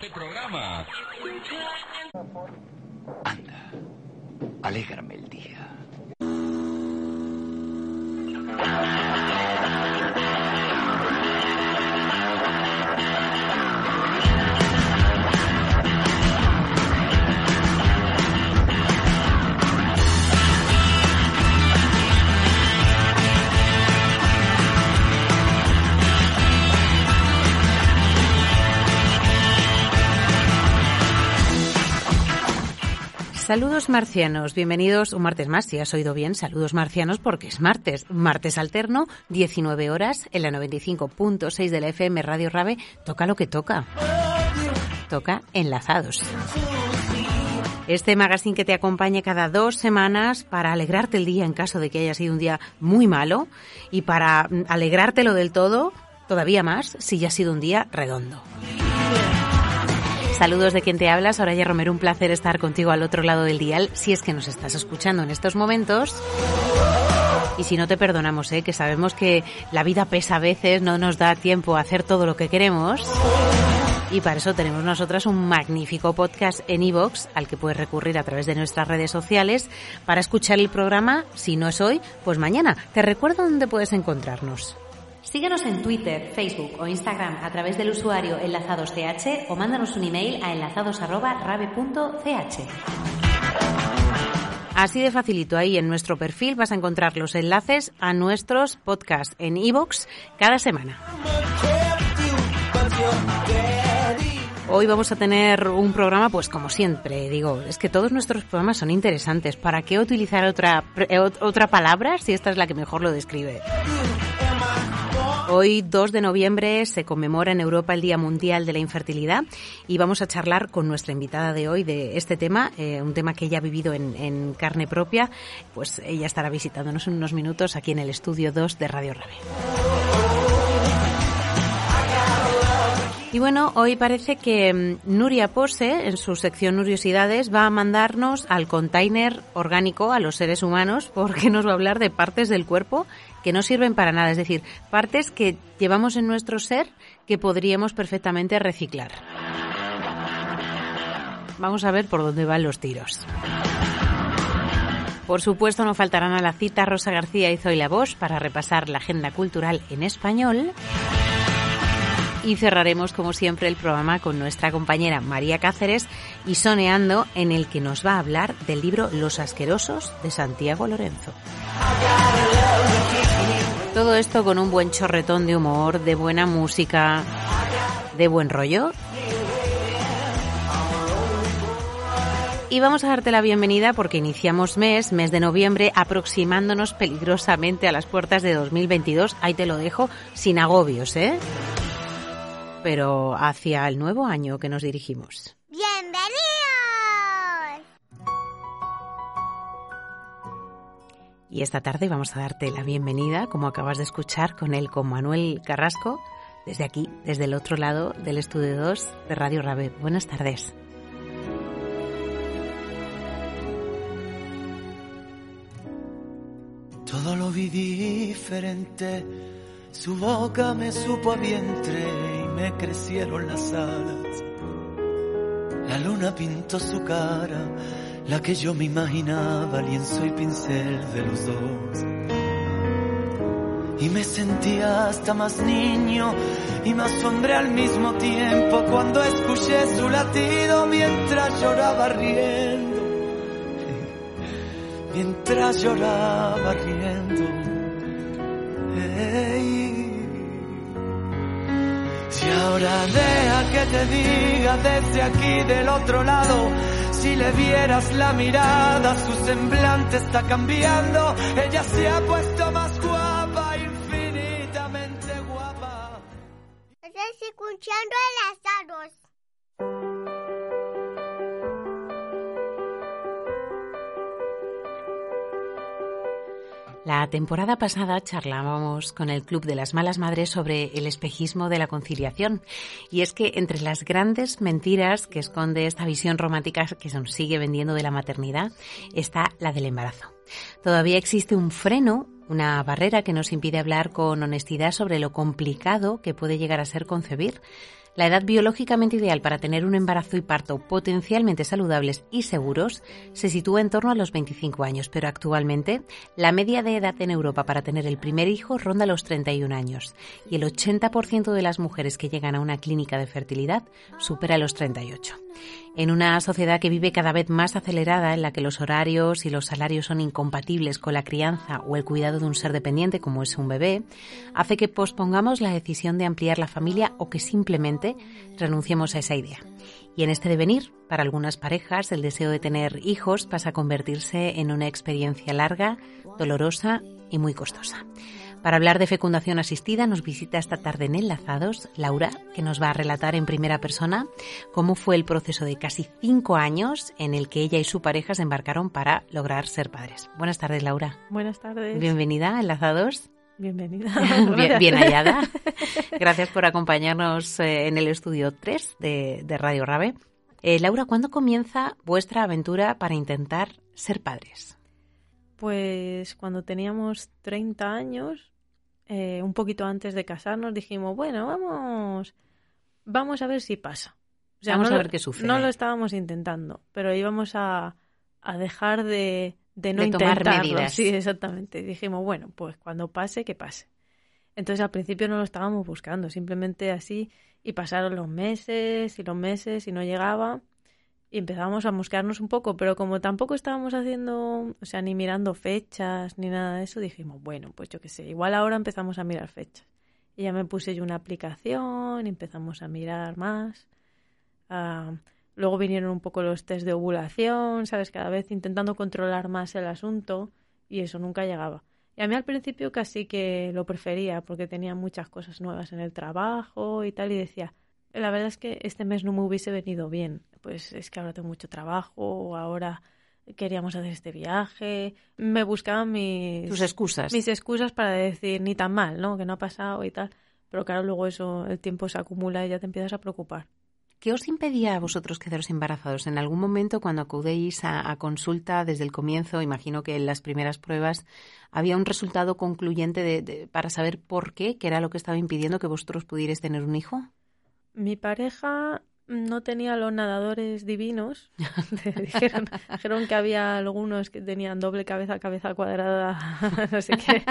Este programa. Anda, alégrame Saludos marcianos, bienvenidos un martes más, si has oído bien, saludos marcianos porque es martes, martes alterno, 19 horas, en la 95.6 de la FM Radio Rave, toca lo que toca, toca enlazados. Este magazine que te acompaña cada dos semanas para alegrarte el día en caso de que haya sido un día muy malo y para mm, alegrártelo del todo, todavía más, si ya ha sido un día redondo. Saludos de quien te habla, Soraya Romero, un placer estar contigo al otro lado del dial, si es que nos estás escuchando en estos momentos. Y si no te perdonamos, ¿eh? que sabemos que la vida pesa a veces, no nos da tiempo a hacer todo lo que queremos. Y para eso tenemos nosotras un magnífico podcast en iVoox al que puedes recurrir a través de nuestras redes sociales para escuchar el programa, si no es hoy, pues mañana. Te recuerdo dónde puedes encontrarnos. Síguenos en Twitter, Facebook o Instagram a través del usuario enlazadosch o mándanos un email a enlazados@rabe.ch. Así de facilito, ahí en nuestro perfil vas a encontrar los enlaces a nuestros podcasts en iVoox cada semana. Hoy vamos a tener un programa, pues como siempre, digo, es que todos nuestros programas son interesantes. ¿Para qué utilizar otra, otra palabra si esta es la que mejor lo describe? Hoy, 2 de noviembre, se conmemora en Europa el Día Mundial de la Infertilidad y vamos a charlar con nuestra invitada de hoy de este tema, eh, un tema que ella ha vivido en, en, carne propia. Pues ella estará visitándonos en unos minutos aquí en el estudio 2 de Radio Rabe. Y bueno, hoy parece que mm, Nuria Pose, en su sección Nuriosidades, va a mandarnos al container orgánico a los seres humanos porque nos va a hablar de partes del cuerpo que no sirven para nada, es decir, partes que llevamos en nuestro ser que podríamos perfectamente reciclar. Vamos a ver por dónde van los tiros. Por supuesto, no faltarán a la cita Rosa García y Zoila Bosch para repasar la agenda cultural en español. Y cerraremos, como siempre, el programa con nuestra compañera María Cáceres y Soneando, en el que nos va a hablar del libro Los Asquerosos de Santiago Lorenzo. Todo esto con un buen chorretón de humor, de buena música, de buen rollo. Y vamos a darte la bienvenida porque iniciamos mes, mes de noviembre, aproximándonos peligrosamente a las puertas de 2022. Ahí te lo dejo, sin agobios, ¿eh? Pero hacia el nuevo año que nos dirigimos. Y esta tarde vamos a darte la bienvenida, como acabas de escuchar, con él, con Manuel Carrasco, desde aquí, desde el otro lado del estudio 2 de Radio Rabe. Buenas tardes. Todo lo vi diferente, su boca me supo a vientre y me crecieron las alas. La luna pintó su cara, la que yo me imaginaba, lienzo y pincel de los dos. Y me sentía hasta más niño y más hombre al mismo tiempo cuando escuché su latido mientras lloraba riendo. Mientras lloraba riendo. Si ahora deja que te diga desde aquí del otro lado Si le vieras la mirada, su semblante está cambiando. Ella se ha puesto más guapa, infinitamente guapa. Estás escuchando a las La temporada pasada charlábamos con el Club de las Malas Madres sobre el espejismo de la conciliación. Y es que entre las grandes mentiras que esconde esta visión romántica que se nos sigue vendiendo de la maternidad está la del embarazo. Todavía existe un freno, una barrera que nos impide hablar con honestidad sobre lo complicado que puede llegar a ser concebir. La edad biológicamente ideal para tener un embarazo y parto potencialmente saludables y seguros se sitúa en torno a los 25 años, pero actualmente la media de edad en Europa para tener el primer hijo ronda los 31 años y el 80% de las mujeres que llegan a una clínica de fertilidad supera los 38. En una sociedad que vive cada vez más acelerada, en la que los horarios y los salarios son incompatibles con la crianza o el cuidado de un ser dependiente como es un bebé, hace que pospongamos la decisión de ampliar la familia o que simplemente renunciemos a esa idea. Y en este devenir, para algunas parejas, el deseo de tener hijos pasa a convertirse en una experiencia larga, dolorosa y muy costosa. Para hablar de fecundación asistida nos visita esta tarde en Enlazados Laura, que nos va a relatar en primera persona cómo fue el proceso de casi cinco años en el que ella y su pareja se embarcaron para lograr ser padres. Buenas tardes, Laura. Buenas tardes. Bienvenida a Enlazados. Bienvenida. bien, hallada. Gracias por acompañarnos eh, en el estudio 3 de, Radio Rabe. Eh, Laura, ¿cuándo comienza vuestra aventura para intentar ser padres? Pues cuando teníamos 30 años, eh, un poquito antes de casarnos, dijimos, bueno, vamos, vamos a ver si pasa. vamos a ver qué sucede. No lo estábamos intentando, pero íbamos a, dejar de, no intentarlo. tomar medidas. Sí, exactamente. Dijimos, bueno, pues cuando pase, que pase. Entonces al principio no lo estábamos buscando, simplemente así, y pasaron los meses y los meses y no llegaba y empezábamos a mosquearnos un poco, pero como tampoco estábamos haciendo, o sea, ni mirando fechas ni nada de eso, dijimos, bueno, pues yo qué sé, igual ahora empezamos a mirar fechas. Y ya me puse yo una aplicación, empezamos a mirar más. Ah, luego vinieron un poco los test de ovulación, ¿sabes? Cada vez intentando controlar más el asunto y eso nunca llegaba. Y a mí al principio casi que lo prefería porque tenía muchas cosas nuevas en el trabajo y tal y decía, la verdad es que este mes no me hubiese venido bien. Pues es que ahora tengo mucho trabajo, o ahora queríamos hacer este viaje. Me buscaban mis... Tus excusas. Mis excusas para decir, ni tan mal, ¿no? Que no ha pasado y tal. Pero claro, luego eso, el tiempo se acumula y ya te empiezas a preocupar. ¿Qué os impedía a vosotros quedaros embarazados? En algún momento cuando acudéis a, consulta desde el comienzo, imagino que en las primeras pruebas había un resultado concluyente de, para saber por qué, qué era lo que estaba impidiendo que vosotros pudierais tener un hijo. Mi pareja no tenía los nadadores divinos. dijeron, dijeron, que había algunos que tenían doble cabeza, cabeza cuadrada, no sé qué.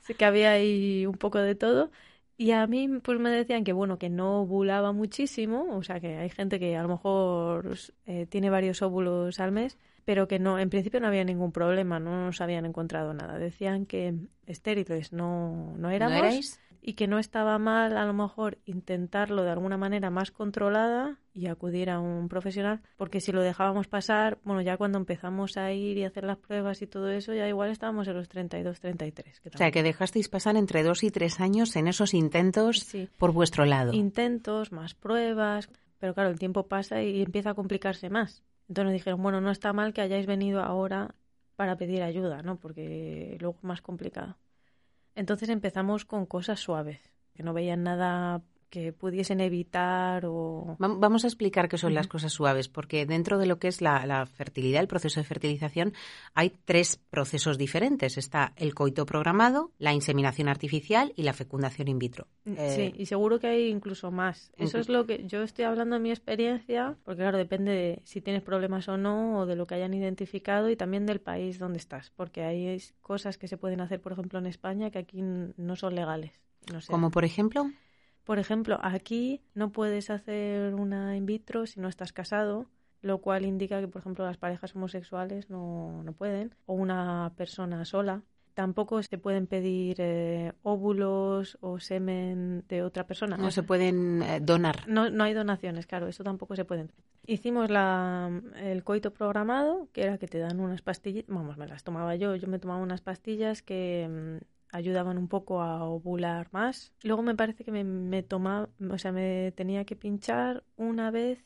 Así que había ahí un poco de todo. Y a mí pues me decían que bueno, que no ovulaba muchísimo, o sea que hay gente que a lo mejor eh, tiene varios óvulos al mes, pero que no, en principio no había ningún problema, no nos habían encontrado nada. Decían que estériles no, no éramos y que no estaba mal a lo mejor intentarlo de alguna manera más controlada y acudir a un profesional, porque si lo dejábamos pasar, bueno, ya cuando empezamos a ir y hacer las pruebas y todo eso, ya igual estábamos en los 32, 33. o sea, que dejasteis pasar entre dos y tres años en esos intentos por vuestro lado. Intentos, más pruebas, pero claro, el tiempo pasa y empieza a complicarse más. Entonces nos dijeron, bueno, no está mal que hayáis venido ahora para pedir ayuda, ¿no? Porque luego es más complicado. Entonces empezamos con cosas suaves, que no veían nada que pudiesen evitar o... Vamos a explicar qué son las cosas suaves, porque dentro de lo que es la, fertilidad, el proceso de fertilización, hay tres procesos diferentes. Está el coito programado, la inseminación artificial y la fecundación in vitro. Mm, sí, eh, y seguro que hay incluso más. Eso es lo que yo estoy hablando de mi experiencia, porque claro, depende de si tienes problemas o no, o de lo que hayan identificado y también del país donde estás, porque hay cosas que se pueden hacer, por ejemplo, en España que aquí no son legales. No Como por ejemplo... Por ejemplo, aquí no puedes hacer una in vitro si no estás casado, lo cual indica que, por ejemplo, las parejas homosexuales no, no pueden, o una persona sola. Tampoco se pueden pedir eh, óvulos o semen de otra persona. No se pueden eh, donar. No, no hay donaciones, claro, eso tampoco se pueden. Hicimos la, el coito programado, que era que te dan unas pastillas, vamos, me las tomaba yo, yo me tomaba unas pastillas que mm, ayudaban un poco a ovular más. Luego me parece que me, me tomaba, o sea, me tenía que pinchar una vez.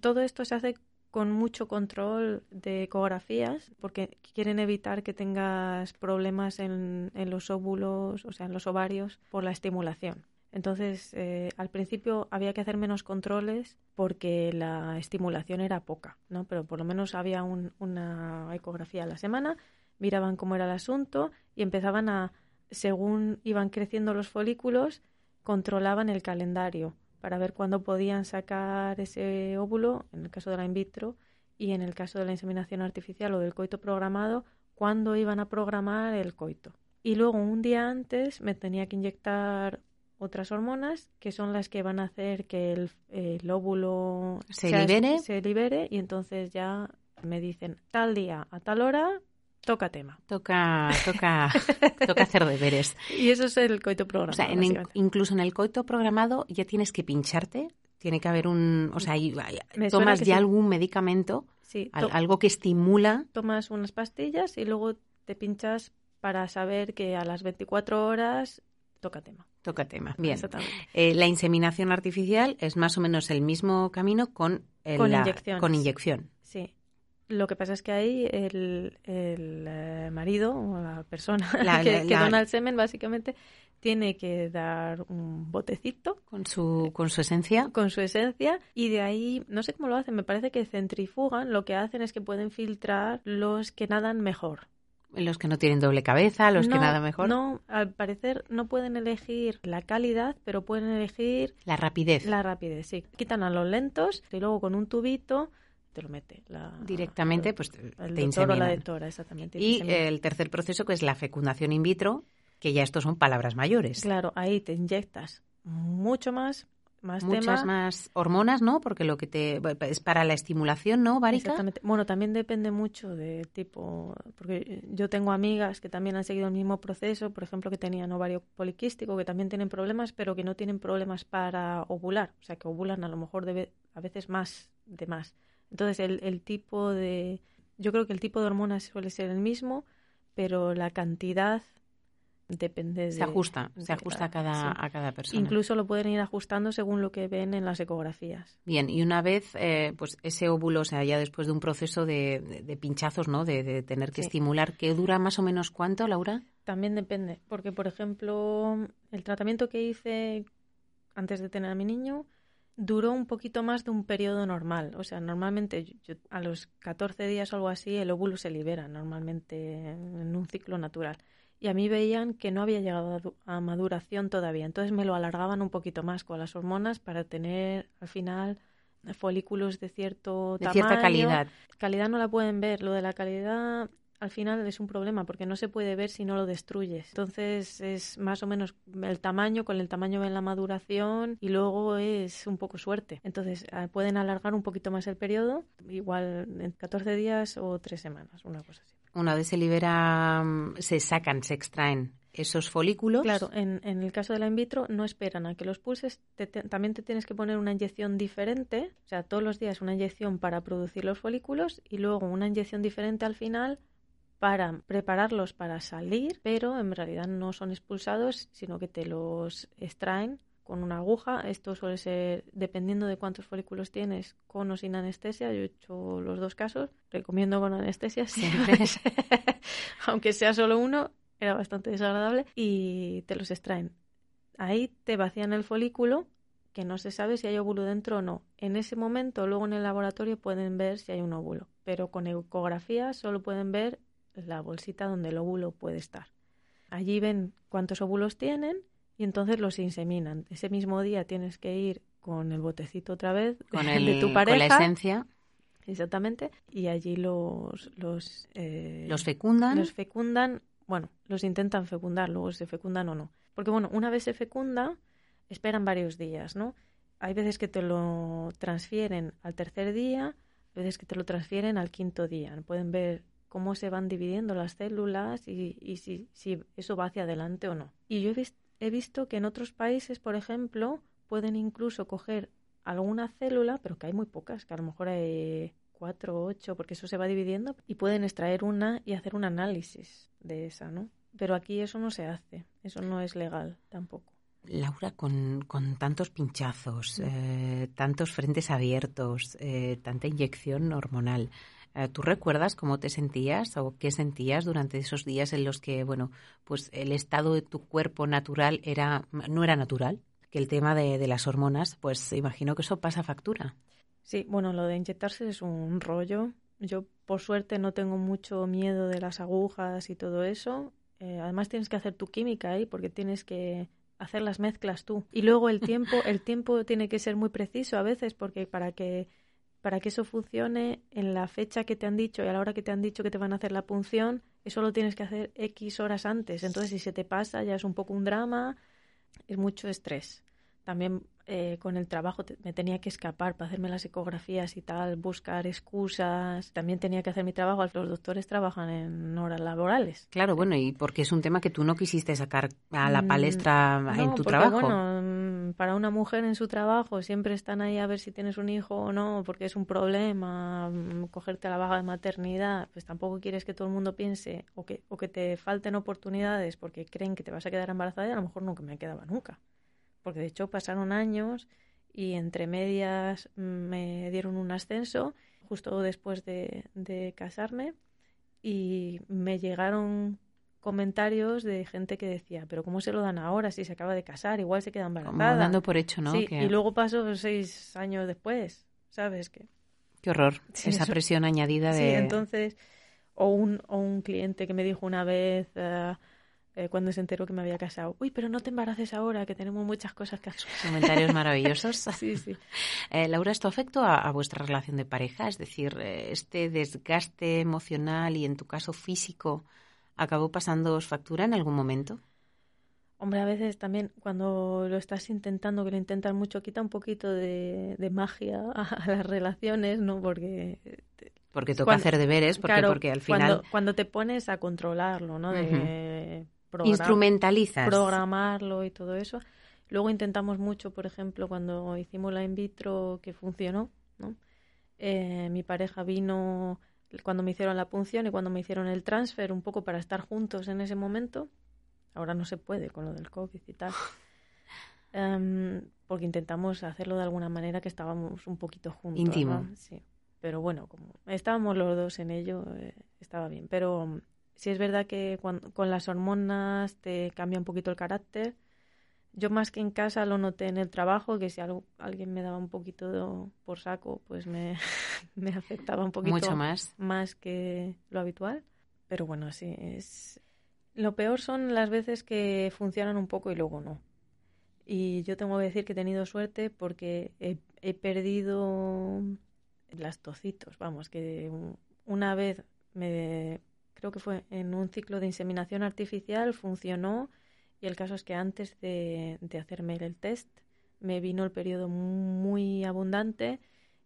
Todo esto se hace con mucho control de ecografías porque quieren evitar que tengas problemas en, en los óvulos, o sea, en los ovarios por la estimulación. Entonces, eh, al principio había que hacer menos controles porque la estimulación era poca, ¿no? Pero por lo menos había un- una ecografía a la semana, miraban cómo era el asunto y empezaban a, según iban creciendo los folículos, controlaban el calendario para ver cuándo podían sacar ese óvulo, en el caso de la in vitro, y en el caso de la inseminación artificial o del coito programado, cuándo iban a programar el coito. Y luego un día antes me tenía que inyectar otras hormonas que son las que van a hacer que el, el óvulo Se sea- libere. se libere y entonces ya me dicen tal día a tal hora toca tema. Toca, toca, toca hacer deberes. Y eso es el coito O programado. sea, en- incluso en el coito programado ya tienes que pincharte. Tiene que haber un, o sea, hay- tomas ya sí. algún medicamento, Sí, al- algo que estimula. tomas unas pastillas y luego te pinchas para saber que a las 24 horas toca tema. Toca tema. Bien. Eh, la inseminación artificial es más o menos el mismo camino con, el- Con la- inyecciones. con inyección. Lo que pasa es que ahí el, el, eh, marido o la persona La- que, la- que dona el semen básicamente tiene que dar un botecito Con su, con su esencia. con su esencia y de ahí, no sé cómo lo hacen, me parece que centrifugan, lo que hacen es que pueden filtrar los que nadan mejor. Los que no tienen doble cabeza, los que nada mejor. No, al parecer no pueden elegir la calidad, pero pueden elegir La rapidez. la rapidez. Sí, quitan a los lentos y luego con un tubito te lo mete. La, Directamente, pues te el te doctor o la doctora, exactamente. te Y inseminan. el tercer proceso, que es la fecundación in vitro, que ya estos son palabras mayores. Claro, ahí te inyectas mucho más, más Muchas tema. más hormonas, ¿no? Porque lo que te es para la estimulación, ¿no, Bárica? Exactamente. Bueno, también depende mucho de tipo, porque yo tengo amigas que también han seguido el mismo proceso, por ejemplo, que tenían ovario poliquístico, que también tienen problemas, pero que no tienen problemas para ovular, o sea, que ovulan a lo mejor de a veces más de más. Entonces, el, el tipo de, yo creo que el tipo de hormonas suele ser el mismo, pero la cantidad depende de... Se ajusta, de se ajusta a cada, sí. a cada persona. Incluso lo pueden ir ajustando según lo que ven en las ecografías. Bien, y una vez, eh, pues ese óvulo, o sea, ya después de un proceso de, de- de pinchazos, ¿no? De, de tener que Sí. estimular, ¿qué dura más o menos cuánto, Laura? También depende, porque por ejemplo, el tratamiento que hice antes de tener a mi niño duró un poquito más de un periodo normal. O sea, normalmente yo- a los 14 días o algo así el óvulo se libera normalmente en un ciclo natural. Y a mí veían que no había llegado a maduración todavía. Entonces me lo alargaban un poquito más con las hormonas para tener al final folículos de cierto De tamaño. cierta calidad. Calidad no la pueden ver. Lo de la calidad al final es un problema porque no se puede ver si no lo destruyes. Entonces es más o menos el tamaño, con el tamaño ven la maduración y luego es un poco suerte. Entonces ah, pueden alargar un poquito más el periodo, igual en 14 días o 3 semanas, una cosa así. Una vez se libera, mm, se sacan, se extraen esos folículos. Claro, en, en el caso de la in vitro no esperan a que los pulses, te- te- también te tienes que poner una inyección diferente, o sea, todos los días una inyección para producir los folículos y luego una inyección diferente al final para prepararlos para salir, pero en realidad no son expulsados, sino que te los extraen con una aguja. Esto suele ser, dependiendo de cuántos folículos tienes, con o sin anestesia. Yo he hecho los dos casos. Recomiendo con anestesia siempre. Aunque sea solo uno, era bastante desagradable. Y te los extraen. Ahí te vacían el folículo, que no se sabe si hay óvulo dentro o no. En ese momento, luego en el laboratorio pueden ver si hay un óvulo. Pero con ecografía solo pueden ver la bolsita donde el óvulo puede estar. Allí ven cuántos óvulos tienen y entonces los inseminan. Ese mismo día tienes que ir con el botecito otra vez con, de el, tu con pareja. la esencia. Exactamente. Y allí los los, eh, Los fecundan. los fecundan. Bueno, los intentan fecundar, luego se fecundan o no. Porque bueno, una vez se fecunda, esperan varios días, ¿no? Hay veces que te lo transfieren al tercer día, hay veces que te lo transfieren al quinto día. Pueden ver cómo se van dividiendo las células y, y si, si, eso va hacia adelante o no. Y yo he, he visto que en otros países, por ejemplo, pueden incluso coger alguna célula, pero que hay muy pocas, que a lo mejor hay cuatro o ocho, porque eso se va dividiendo, y pueden extraer una y hacer un análisis de esa, ¿no? Pero aquí eso no se hace, eso no es legal tampoco. Laura, con, con tantos pinchazos, eh, tantos frentes abiertos, eh, tanta inyección hormonal, ¿tú recuerdas cómo te sentías o qué sentías durante esos días en los que, bueno, pues el estado de tu cuerpo natural era no era natural? Que el tema de, de las hormonas, pues imagino que eso pasa factura. Sí, bueno, lo de inyectarse es un rollo. Yo, por suerte, no tengo mucho miedo de las agujas y todo eso. Eh, además, tienes que hacer tu química ahí porque tienes que hacer las mezclas tú. Y luego el tiempo, el tiempo tiene que ser muy preciso a veces porque para que para que eso funcione en la fecha que te han dicho y a la hora que te han dicho que te van a hacer la punción, eso lo tienes que hacer X horas antes. Entonces, si se te pasa, ya es un poco un drama, es mucho estrés. También eh, con el trabajo me tenía que escapar para hacerme las ecografías y tal, buscar excusas. También tenía que hacer mi trabajo. Los doctores trabajan en horas laborales. Claro, bueno, y porque es un tema que tú no quisiste sacar a la mm, palestra en tu porque, trabajo. Bueno, mm, para una mujer en su trabajo siempre están ahí a ver si tienes un hijo o no, porque es un problema mm, cogerte la baja de maternidad. Pues tampoco quieres que todo el mundo piense o que, o que te falten oportunidades porque creen que te vas a quedar embarazada y a lo mejor nunca me quedaba nunca porque de hecho pasaron años y entre medias me dieron un ascenso justo después de, casarme y me llegaron comentarios de gente que decía, pero ¿cómo se lo dan ahora si se acaba de casar? Igual se queda embarazada. Como dando por hecho, ¿no? Sí, y luego pasó seis años después, ¿sabes? Que... Qué horror, esa presión añadida de... Sí, entonces, o un, o un cliente que me dijo una vez... Uh, eh, cuando se enteró que me había casado. Uy, pero no te embaraces ahora, que tenemos muchas cosas que hacer. Comentarios maravillosos. sí, sí. Eh, Laura, ¿esto afectó a, vuestra relación de pareja? Es decir, eh, este desgaste emocional y en tu caso físico acabó pasando factura en algún momento? Hombre, a veces también cuando lo estás intentando, que lo intentas mucho, quita un poquito de, magia a, las relaciones, ¿no? Porque porque toca hacer deberes, porque, porque al final... Cuando, cuando, te pones a controlarlo, ¿no? De, Instrumentalizas. Programarlo y todo eso. Luego intentamos mucho, por ejemplo, cuando hicimos la in vitro que funcionó, ¿no? Eh, mi pareja vino cuando me hicieron la punción y cuando me hicieron el transfer, un poco para estar juntos en ese momento. Ahora no se puede con lo del COVID y tal. Em, porque intentamos hacerlo de alguna manera que estábamos un poquito juntos. Íntimo. Sí. Pero bueno, como estábamos los dos en ello, eh, estaba bien. Pero si es verdad que con las hormonas te cambia un poquito el carácter. Yo más que en casa lo noté en el trabajo, que si algo, alguien me daba un poquito por saco, pues me, me afectaba un poquito Mucho más. más que lo habitual. Pero bueno, sí, es... Lo peor son las veces que funcionan un poco y luego no. Y yo tengo que decir que he tenido suerte porque he, he perdido las tocitos, vamos, que una vez me creo que fue en un ciclo de inseminación artificial, funcionó y el caso es que antes de, hacerme el test me vino el periodo muy abundante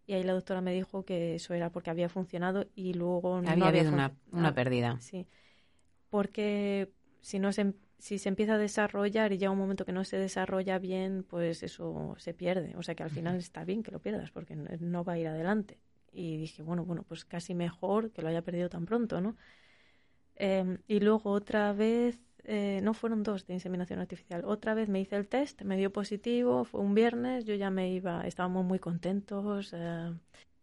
y ahí la doctora me dijo que eso era porque había funcionado y luego había no había habido una, una ah, pérdida. Sí, porque si no se, si se empieza a desarrollar y llega un momento que no se desarrolla bien, pues eso se pierde. O sea que al final está bien que lo pierdas porque no va a ir adelante. Y dije, bueno, bueno, pues casi mejor que lo haya perdido tan pronto, ¿no? Em, y luego otra vez, eh, no fueron dos de inseminación artificial, otra vez me hice el test, me dio positivo, fue un viernes, yo ya me iba, estábamos muy contentos. Eh,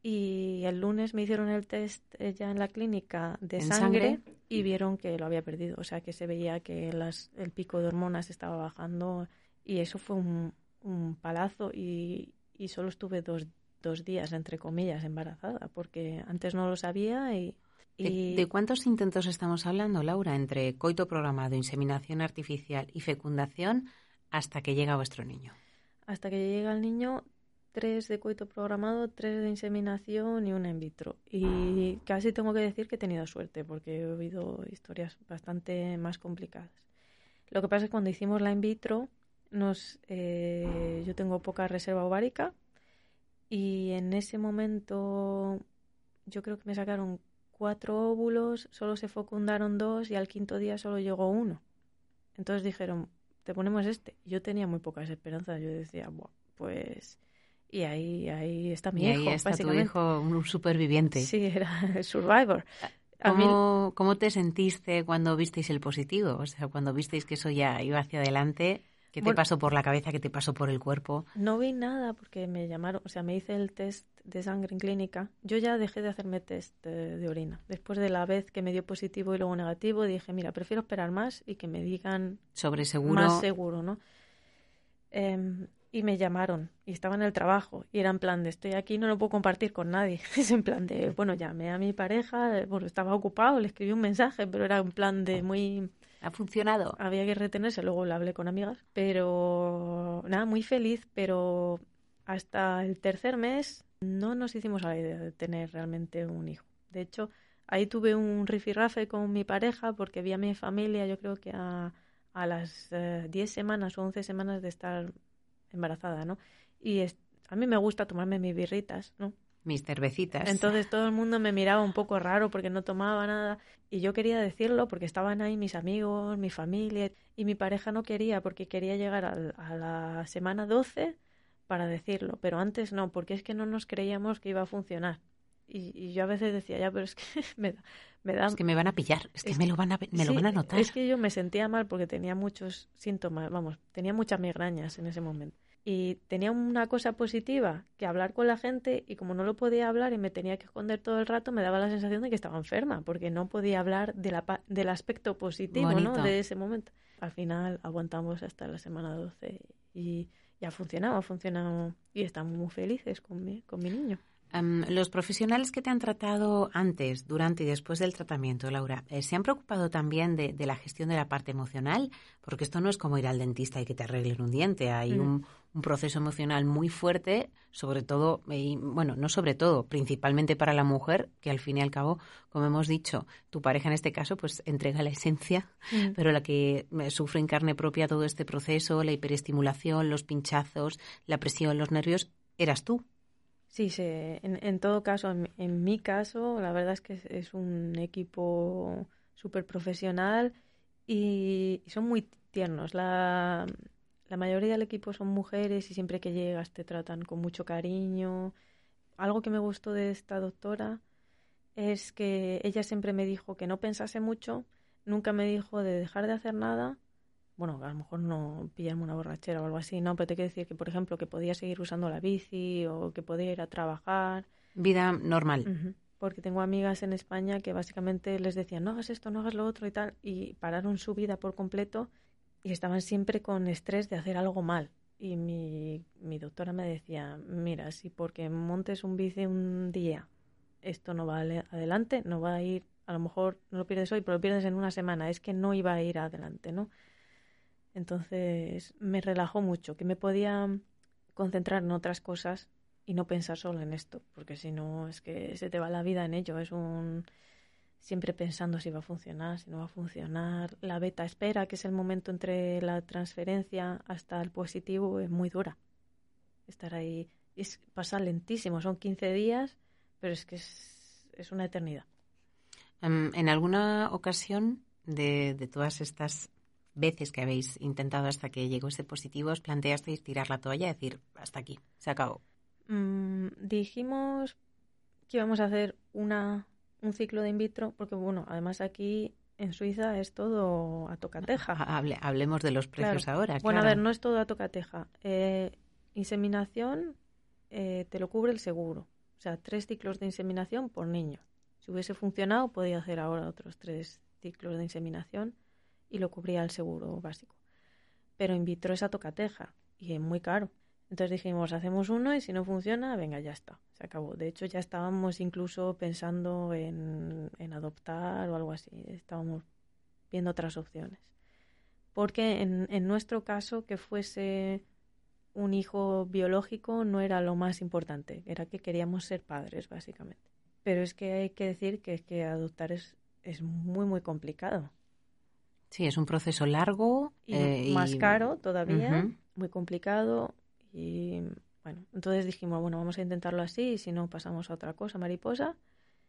y el lunes me hicieron el test eh, ya en la clínica de sangre, y vieron que lo había perdido, o sea que se veía que las, el pico de hormonas estaba bajando y eso fue un, un palazo y, y solo estuve dos, dos días, entre comillas, embarazada, porque antes no lo sabía y ¿De, cuántos intentos estamos hablando, Laura, entre coito programado, inseminación artificial y fecundación hasta que llega vuestro niño? Hasta que llega el niño, tres de coito programado, tres de inseminación y una in vitro. Y casi tengo que decir que he tenido suerte porque he oído historias bastante más complicadas. Lo que pasa es que cuando hicimos la in vitro, nos, eh, yo tengo poca reserva ovárica y en ese momento yo creo que me sacaron cuatro óvulos, solo se fecundaron dos y al quinto día solo llegó uno. Entonces dijeron, te ponemos este. Yo tenía muy pocas esperanzas. Yo decía, Buah, pues... Y ahí, ahí está mi y hijo, ahí está tu básicamente. hijo, un superviviente. Sí, era el Survivor. A mí- ¿Cómo, ¿Cómo te sentiste cuando visteis el positivo? O sea, cuando visteis que eso ya iba hacia adelante, ¿qué te Bueno. pasó por la cabeza, qué te pasó por el cuerpo? No vi nada porque me llamaron, o sea, me hice el test de sangre en clínica. Yo ya dejé de hacerme test de, de orina. Después de la vez que me dio positivo y luego negativo, dije, mira, prefiero esperar más y que me digan Sobre seguro. más seguro, ¿no? Em, y me llamaron y estaba en el trabajo y era en plan de estoy aquí no lo puedo compartir con nadie es en plan de bueno llamé a mi pareja eh, bueno estaba ocupado le escribí un mensaje pero era en plan de muy ¿Ha funcionado? había que retenerse, luego lo hablé con amigas, pero nada, muy feliz, pero hasta el tercer mes no nos hicimos a la idea de tener realmente un hijo. De hecho, ahí tuve un rifirrafe con mi pareja porque vi a mi familia, yo creo que a, a las eh, 10 semanas o 11 semanas de estar embarazada, ¿no? Y es- a mí me gusta tomarme mis birritas, ¿no? Mis cervecitas. Entonces todo el mundo me miraba un poco raro porque no tomaba nada y yo quería decirlo porque estaban ahí mis amigos, mi familia y mi pareja no quería porque quería llegar a la semana 12 para decirlo, pero antes no, porque es que no nos creíamos que iba a funcionar. Y, y yo a veces decía, ya, pero es que me da... Me da Es que me van a pillar, es que Es me lo van a, me lo Sí, van a notar. Es que yo me sentía mal porque tenía muchos síntomas, vamos, tenía muchas migrañas en ese momento. Y tenía una cosa positiva, que hablar con la gente, y como no lo podía hablar y me tenía que esconder todo el rato, me daba la sensación de que estaba enferma, porque no podía hablar de la, del aspecto positivo. ¿no? de ese momento. Al final aguantamos hasta la semana 12 y ya ha funcionado, ha funcionado y estamos muy felices con mi, con mi niño. Los profesionales que te han tratado antes, durante y después del tratamiento, Laura, eh, ¿se han preocupado también de, de la gestión de la parte emocional? Porque esto no es como ir al dentista y que te arreglen un diente. Hay Mm. un, un proceso emocional muy fuerte, sobre todo, eh, y, bueno, no sobre todo, principalmente para la mujer, que al fin y al cabo, como hemos dicho, tu pareja en este caso, pues entrega la esencia, pero la que eh, sufre en carne propia todo este proceso, la hiperestimulación, los pinchazos, la presión, los nervios, eras tú. Sí, se, en, en todo caso, en, en mi caso, la verdad es que es, es un equipo súper profesional y, y son muy tiernos. La, la mayoría del equipo son mujeres y siempre que llegas te tratan con mucho cariño. Algo que me gustó de esta doctora es que ella siempre me dijo que no pensase mucho, nunca me dijo de dejar de hacer nada. Bueno, a lo mejor no pillarme una borrachera o algo así, no, pero te quiero decir que, por ejemplo, que podía seguir usando la bici o que podía ir a trabajar. Vida normal. Ujú. Porque tengo amigas en España que básicamente les decían, no hagas esto, no hagas lo otro y tal, y pararon su vida por completo y estaban siempre con estrés de hacer algo mal. Y mi, mi doctora me decía, mira, si porque montes un bici un día esto no va adelante, no va a ir, a lo mejor no lo pierdes hoy, pero lo pierdes en una semana, es que no iba a ir adelante, ¿no? Entonces me relajó mucho, que me podía concentrar en otras cosas y no pensar solo en esto, porque si no es que se te va la vida en ello, es un siempre pensando si va a funcionar, si no va a funcionar. La beta espera, que es el momento entre la transferencia hasta el positivo, es muy dura. Estar ahí es pasa lentísimo, son 15 días, pero es que es, es una eternidad. Em, en alguna ocasión de, de todas estas veces que habéis intentado hasta que llegó ese positivo, os planteasteis tirar la toalla y decir, hasta aquí, se acabó. Mm, dijimos que íbamos a hacer una, un ciclo de in vitro, porque bueno, además aquí en Suiza es todo a tocateja. Ha- hable- hablemos de los precios Claro. ahora. Bueno, a ver, no es todo a tocateja. Eh, inseminación eh, te lo cubre el seguro. O sea, tres ciclos de inseminación por niño. Si hubiese funcionado, podía hacer ahora otros tres ciclos de inseminación y lo cubría el seguro básico. Pero in vitro es a tocateja y es muy caro. Entonces dijimos, hacemos uno y si no funciona, venga, ya está, se acabó. De hecho, ya estábamos incluso pensando en, adoptar o algo así. Estábamos viendo otras opciones. Porque en, en nuestro caso, que fuese un hijo biológico no era lo más importante, era que queríamos ser padres, básicamente. Pero es que hay que decir que, que adoptar es, es muy, muy complicado. Sí, es un proceso largo. Y eh, más y- caro todavía, muy complicado. Y bueno, entonces dijimos, bueno, vamos a intentarlo así y si no pasamos a otra cosa, mariposa.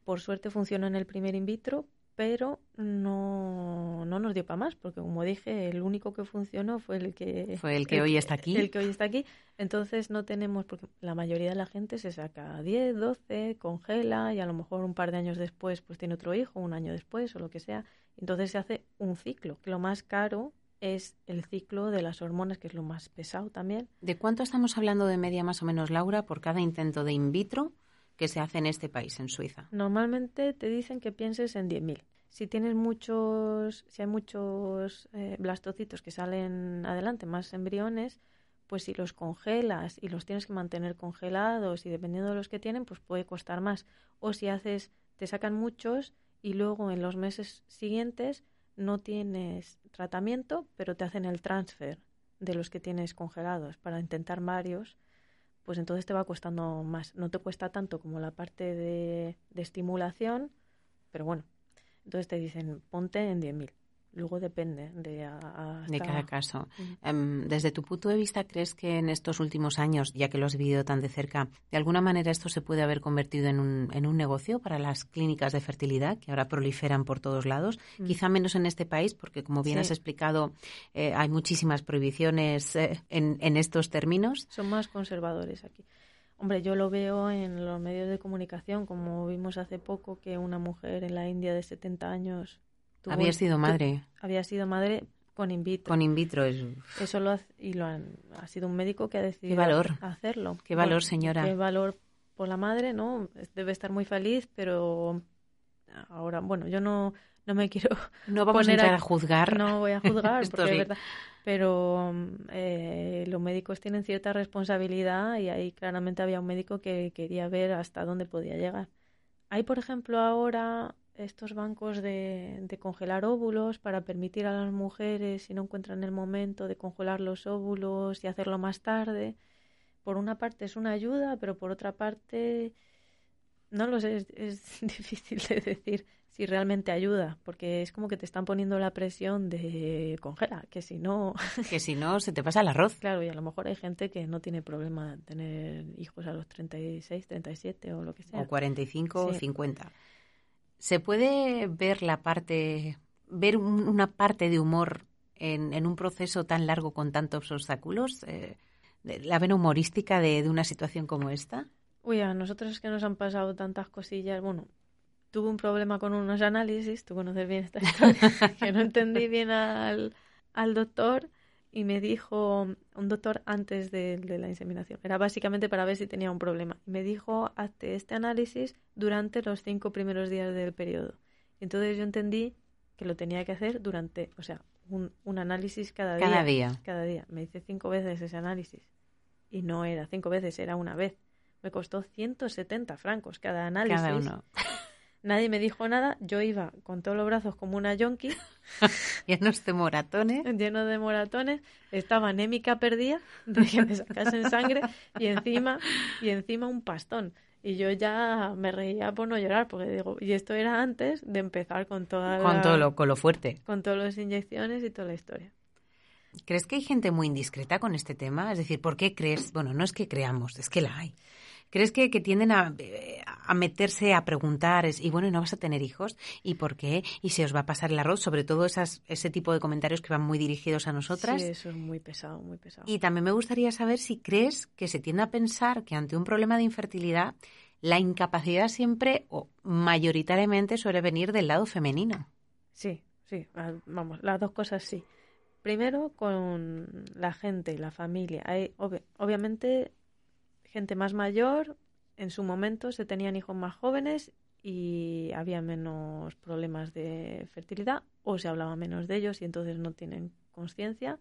Por suerte funcionó en el primer in vitro, pero no, no nos dio para más, porque como dije, el único que funcionó fue el que... Fue el que hoy está aquí. El que hoy está aquí. Entonces no tenemos, porque la mayoría de la gente se saca 10, 12, congela y a lo mejor un par de años después pues tiene otro hijo, un año después o lo que sea. Entonces se hace un ciclo, que lo más caro es el ciclo de las hormonas, que es lo más pesado también. ¿De cuánto estamos hablando de media más o menos, Laura, por cada intento de in vitro que se hace en este país, en Suiza? Normalmente te dicen que pienses en 10.000. Si tienes muchos, si hay muchos eh, blastocitos que salen adelante, más embriones, pues si los congelas y los tienes que mantener congelados y dependiendo de los que tienen, pues puede costar más. O si haces, te sacan muchos y luego en los meses siguientes no tienes tratamiento, pero te hacen el transfer de los que tienes congelados para intentar varios, pues entonces te va costando más. No te cuesta tanto como la parte de, de estimulación, pero bueno, entonces te dicen ponte en 10.000. Luego depende de, de cada caso. Em, desde tu punto de vista, ¿crees que en estos últimos años, ya que lo has vivido tan de cerca, de alguna manera esto se puede haber convertido en un, en un negocio para las clínicas de fertilidad que ahora proliferan por todos lados? Mm. Quizá menos en este país, porque como bien has explicado, eh, hay muchísimas prohibiciones eh, en, en estos términos. Son más conservadores aquí. Hombre, yo lo veo en los medios de comunicación, como vimos hace poco que una mujer en la India de 70 años había sido madre. había sido madre con in vitro. Con in vitro. Es... Eso lo ha, y lo han, ha sido un médico que ha decidido valor? hacerlo. Qué valor, señora. Qué valor por la madre, ¿no? Debe estar muy feliz, pero ahora, bueno, yo no, no me quiero no vamos a entrar a, juzgar no voy a juzgar porque es verdad pero eh, los médicos tienen cierta responsabilidad y ahí claramente había un médico que quería ver hasta dónde podía llegar hay por ejemplo ahora estos bancos de, de, congelar óvulos para permitir a las mujeres, si no encuentran el momento, de congelar los óvulos y hacerlo más tarde. Por una parte es una ayuda, pero por otra parte, no lo sé, es, difícil de decir si realmente ayuda, porque es como que te están poniendo la presión de congela, que si no... que si no, se te pasa el arroz. Claro, y a lo mejor hay gente que no tiene problema tener hijos a los 36, 37 o lo que sea. O 45 o 50. ¿Se puede ver la parte, ver una parte de humor en, en un proceso tan largo con tantos obstáculos? Eh, ¿La vena humorística de, de, una situación como esta? Uy, a nosotros es que nos han pasado tantas cosillas. Bueno, tuve un problema con unos análisis, tú conoces bien esta historia, que no entendí bien al, al doctor y me dijo un doctor antes de, la inseminación. Era básicamente para ver si tenía un problema. Y me dijo, hazte este análisis durante los cinco primeros días del periodo. Entonces yo entendí que lo tenía que hacer durante, o sea, un, un análisis cada, cada día. Cada día. Me hice cinco veces ese análisis. Y no era cinco veces, era una vez. Me costó 170 francos cada análisis. Cada uno. Nadie me dijo nada, yo iba con todos los brazos como una yonki. Llenos de moratones. Llenos de moratones. Estaba anémica perdida de que me sacasen sangre y encima, y encima un pastón. Y yo ya me reía por no llorar, porque digo, y esto era antes de empezar con toda Con todo lo, con lo fuerte. Con todas las inyecciones y toda la historia. ¿Crees que hay gente muy indiscreta con este tema? Es decir, ¿por qué crees? Bueno, no es que creamos, es que la hay. ¿Crees que, que tienden a, a, meterse a preguntar, y bueno, ¿no vas a tener hijos? ¿Y por qué? ¿Y se os va a pasar el arroz? Sobre todo esas, ese tipo de comentarios que van muy dirigidos a nosotras. Sí, eso es muy pesado, muy pesado. Y también me gustaría saber si crees que se tiende a pensar que ante un problema de infertilidad, la incapacidad siempre o mayoritariamente suele venir del lado femenino. Sí, sí, vamos, las dos cosas sí. Primero con la gente y la familia. Hay, obviamente gente más mayor, en su momento se tenían hijos más jóvenes y había menos problemas de fertilidad o se hablaba menos de ellos y entonces no tienen conciencia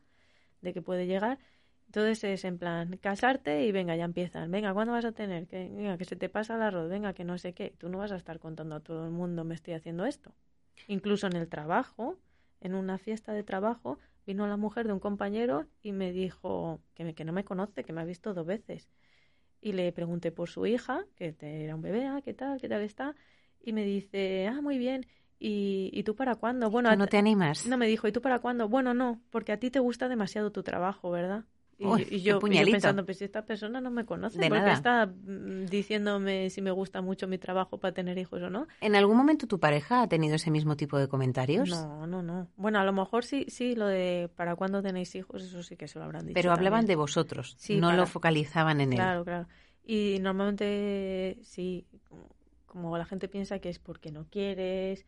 de que puede llegar. Entonces es en plan casarte y venga, ya empiezan. Venga, ¿cuándo vas a tener? Que, venga, que se te pasa el arroz, venga, que no sé qué. Tú no vas a estar contando a todo el mundo me estoy haciendo esto. Incluso en el trabajo, en una fiesta de trabajo, vino la mujer de un compañero y me dijo que, me, que no me conoce, que me ha visto dos veces y le pregunté por su hija, que era un bebé, ah, ¿qué tal? ¿Qué tal está? Y me dice, ah, muy bien. ¿Y, ¿y tú para cuándo? Bueno, ¿No te animas? No, me dijo, ¿y tú para cuándo? Bueno, no, porque a ti te gusta demasiado tu trabajo, ¿verdad? Y, Uy, y qué yo, y yo puñalito. pensando, pues si esta persona no me conoce, De porque nada. está mm, diciéndome si me gusta mucho mi trabajo para tener hijos o no. ¿En algún momento tu pareja ha tenido ese mismo tipo de comentarios? No, no, no. Bueno, a lo mejor sí, sí, lo de para cuándo tenéis hijos, eso sí que se lo habrán dicho. Pero hablaban de vosotros, Sí, no para- lo focalizaban en él. Claro, claro. Y normalmente sí, como la gente piensa que es porque no quieres.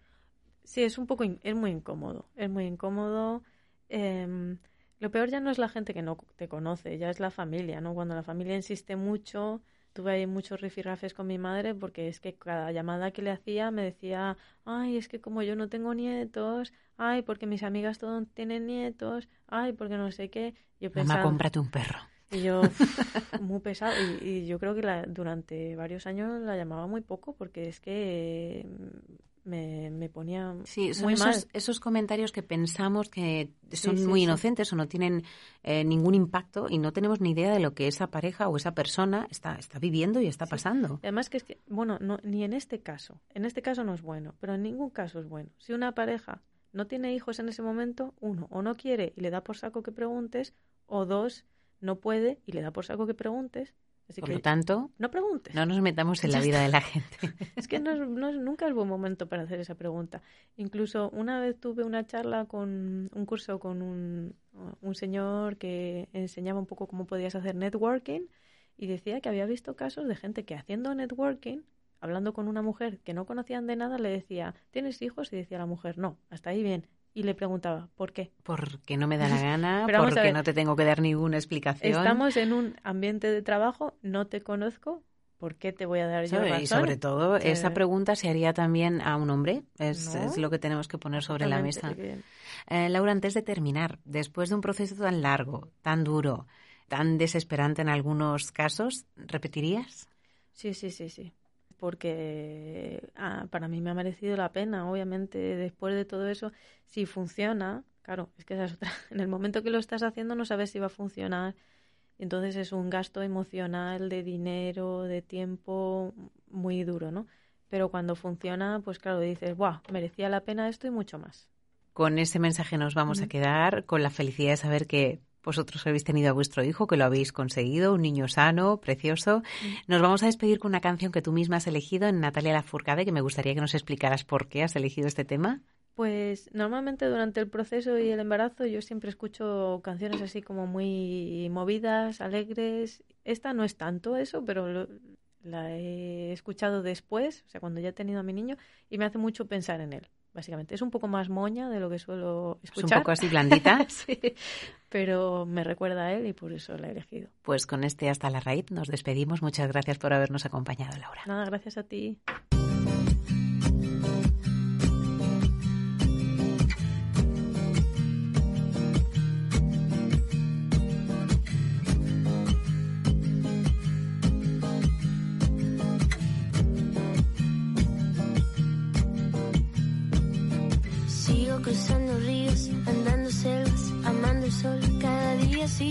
Sí, es un poco, in- es muy incómodo, es muy incómodo. Em, lo peor ya no es la gente que no te conoce, ya es la familia, ¿no? Cuando la familia insiste mucho, tuve ahí muchos rifirrafes con mi madre porque es que cada llamada que le hacía me decía, ay, es que como yo no tengo nietos, ay, porque mis amigas todos tienen nietos, ay, porque no sé qué. Yo Mamá, pensaba, cómprate un perro. y yo, muy pesado. Y, y yo creo que la- durante varios años la llamaba muy poco porque es que me, me ponía Sí, son muy mal. esos, esos comentarios que pensamos que son sí, muy inocentes o no tienen eh, ningún impacto y no tenemos ni idea de lo que esa pareja o esa persona está, está viviendo y está pasando. Además que es que, bueno, no, ni en este caso, en este caso no es bueno, pero en ningún caso es bueno. Si una pareja no tiene hijos en ese momento, uno, o no quiere y le da por saco que preguntes, o dos, no puede y le da por saco que preguntes. Así Por que lo tanto, no preguntes. no nos metamos en la vida de la gente. Es que no es, no es- nunca es buen momento para hacer esa pregunta. Incluso una vez tuve una charla con un curso con un, un señor que enseñaba un poco cómo podías hacer networking y decía que había visto casos de gente que haciendo networking, hablando con una mujer que no conocían de nada, le decía, ¿tienes hijos? Y decía la mujer, no, hasta ahí bien. Y le preguntaba, ¿por qué? Porque no me da la gana, Pero porque ver. no te tengo que dar ninguna explicación. Estamos en un ambiente de trabajo, no te conozco, ¿por qué te voy a dar yo ¿Sabe? razón? Y sobre todo, Eh, esa pregunta se haría también a un hombre. Es, No. es lo que tenemos que poner sobre la mesa. Eh, Laura, antes de terminar, después de un proceso tan largo, tan duro, tan desesperante en algunos casos, ¿repetirías? Sí, sí, sí, sí. Porque ah, para mí me ha merecido la pena, obviamente, después de todo eso, si funciona, claro, es que esa es otra. En el momento que lo estás haciendo no sabes si va a funcionar. Entonces es un gasto emocional, de dinero, de tiempo, muy duro, ¿no? Pero cuando funciona, pues claro, dices, ¡buah! Merecía la pena esto y mucho más. Con ese mensaje nos vamos a quedar, con la felicidad de saber que vosotros habéis tenido a vuestro hijo, que lo habéis conseguido, un niño sano, precioso. Nos vamos a despedir con una canción que tú misma has elegido en Natalia Lafourcade, que me gustaría que nos explicaras por qué has elegido este tema. Pues normalmente durante el proceso y el embarazo yo siempre escucho canciones así como muy movidas, alegres. Esta no es tanto eso, pero lo- la he escuchado después, o sea, cuando ya he tenido a mi niño, y me hace mucho pensar en él, básicamente. Es un poco más moña de lo que suelo Es un escuchar. poco así blandita. sí, pero me recuerda a él y por eso la he elegido. Pues con este hasta la raíz nos despedimos. Muchas gracias por habernos acompañado, Laura. Nada, gracias a ti.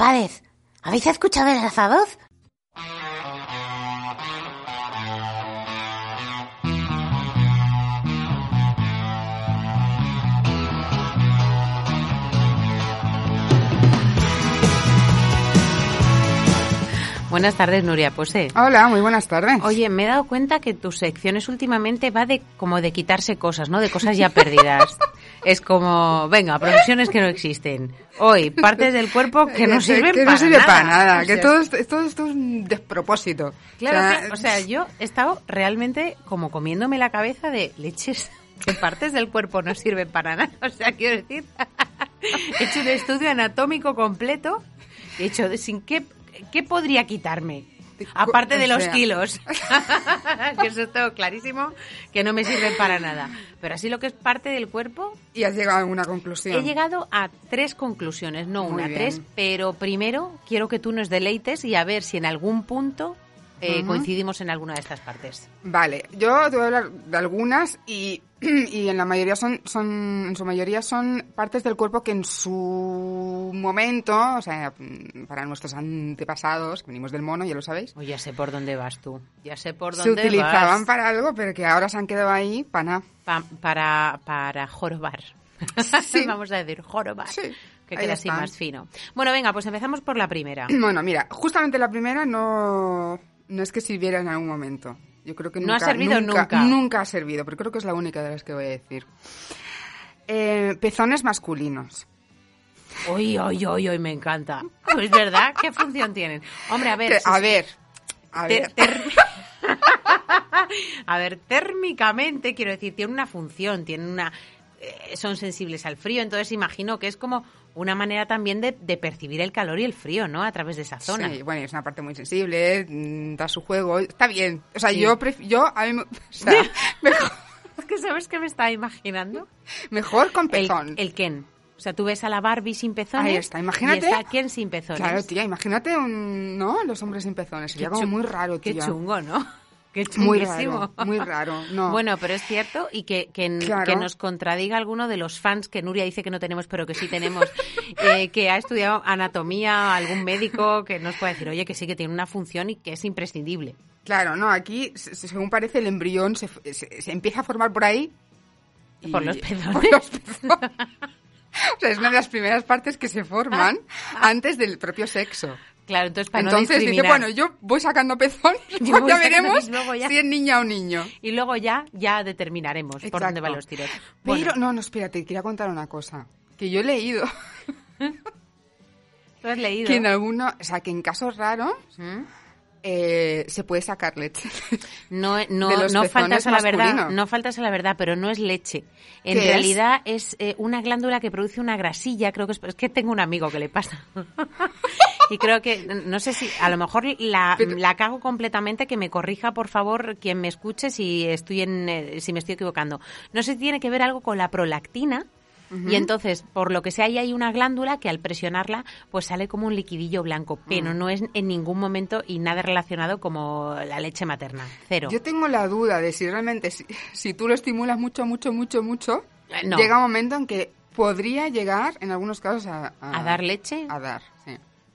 Chavales! ¿Habéis escuchado el altavoz? Buenas tardes, Nuria Pose. Hola, muy buenas tardes. Oye, me he dado cuenta que tus secciones últimamente va de como de quitarse cosas, ¿no? De cosas ya perdidas. es como, venga, profesiones que no existen. Hoy, partes del cuerpo que no sirven que para no sirve nada. para nada, O que sea, todo esto, todo esto es un despropósito. Claro, O sea, que- o sea, yo he estado realmente como comiéndome la cabeza de leches que partes del cuerpo no sirven para nada. O sea, quiero decir, he hecho un estudio anatómico completo. He hecho, de sin qué, qué podría quitarme. Aparte de los sea, kilos. que eso es todo clarísimo, que no me sirven para nada. Pero así lo que es parte del cuerpo, Y has llegado a alguna conclusión. he llegado a tres conclusiones, no Muy una, bien. tres. Pero primero quiero que tú nos deleites y a ver si en algún punto eh, coincidimos en alguna de estas partes. Vale, yo te voy a hablar de algunas y, y en la mayoría son, son, en su mayoría son partes del cuerpo que en su momento, o sea, para nuestros antepasados, que venimos del mono, ya lo sabéis, O ya sé por dónde vas tú. Ya sé por se dónde utilizaban vas. para algo, pero que ahora se han quedado ahí para nada. Pa- para, para jorobar. Sí. Vamos a decir jorobar. Sí, Que queda así más fino. Bueno, venga, pues empezamos por la primera. Bueno, mira, justamente la primera no, no es que sirviera en algún momento. Yo creo que No nunca, ha servido nunca, nunca. nunca ha servido, pero creo que es la única de las que voy a decir. Eh, pezones masculinos. Uy, uy, uy, uy, me encanta. Es verdad, ¿qué función tienen? Hombre, a ver. Que- si- a ver, a ver. a ver, térmicamente, quiero decir, tienen una función, tienen una... eh, son sensibles al frío, entonces imagino que es como una manera también de, de percibir el calor y el frío, ¿no? A través de esa zona. Sí, bueno, es una parte muy sensible, mm, da su juego, está bien. O sea, Sí. yo, yo, a mí, me- o sea, mejor, Es que ¿sabes qué me estaba imaginando? mejor con pezón. el Ken. O sea, tú ves a la Barbie sin pezones. Ahí está, imagínate. Y está Ken sin pezones. Claro, tía, imagínate un, ¿no? Los hombres sin pezones, sería Qué como muy raro, Qué tía. chungo, ¿no? Qué Muy raro, muy raro, no. Bueno, pero es cierto y que, que, Claro. que nos contradiga alguno de los fans que Nuria dice que no tenemos, pero que sí tenemos, eh, que ha estudiado anatomía, algún médico que nos pueda decir, oye, que sí que tiene una función y que es imprescindible. Claro, no, aquí, se- se- según parece, el embrión se, se- se empieza a formar por ahí. y- Por los pezones. por los pezones. o sea, es una de las primeras partes que se forman antes del propio sexo. Claro, entonces para no Entonces dice, bueno, yo voy sacando pezón, Yo voy ya veremos ya- si es niña o niño. Y luego ya, ya determinaremos por dónde van los tiros. Pero, Bueno, no, no, espérate, quería contar una cosa. Que yo he leído tú has leído. que en alguno, o sea, que en casos raros ¿Mm? eh, se puede sacar leche. No, no, los no pezones faltas a la verdad, no faltas a la verdad, pero no es leche. En realidad es, eh, una glándula que produce una grasilla, creo que es, es que tengo un amigo que le pasa. Y creo que, no sé si, a lo mejor la, Pero- la cago completamente, que me corrija, por favor, quien me escuche si estoy en, eh, si me estoy equivocando. No sé si tiene que ver algo con la prolactina. Y entonces, por lo que sea, ahí hay una glándula que al presionarla, pues sale como un liquidillo blanco, pero no es en ningún momento y nada relacionado como la leche materna. Cero. Yo tengo la duda de si realmente, si, si tú lo estimulas mucho, mucho, mucho, mucho, Eh, no. llega un momento en que podría llegar, en algunos casos, a, ¿A dar leche? A dar.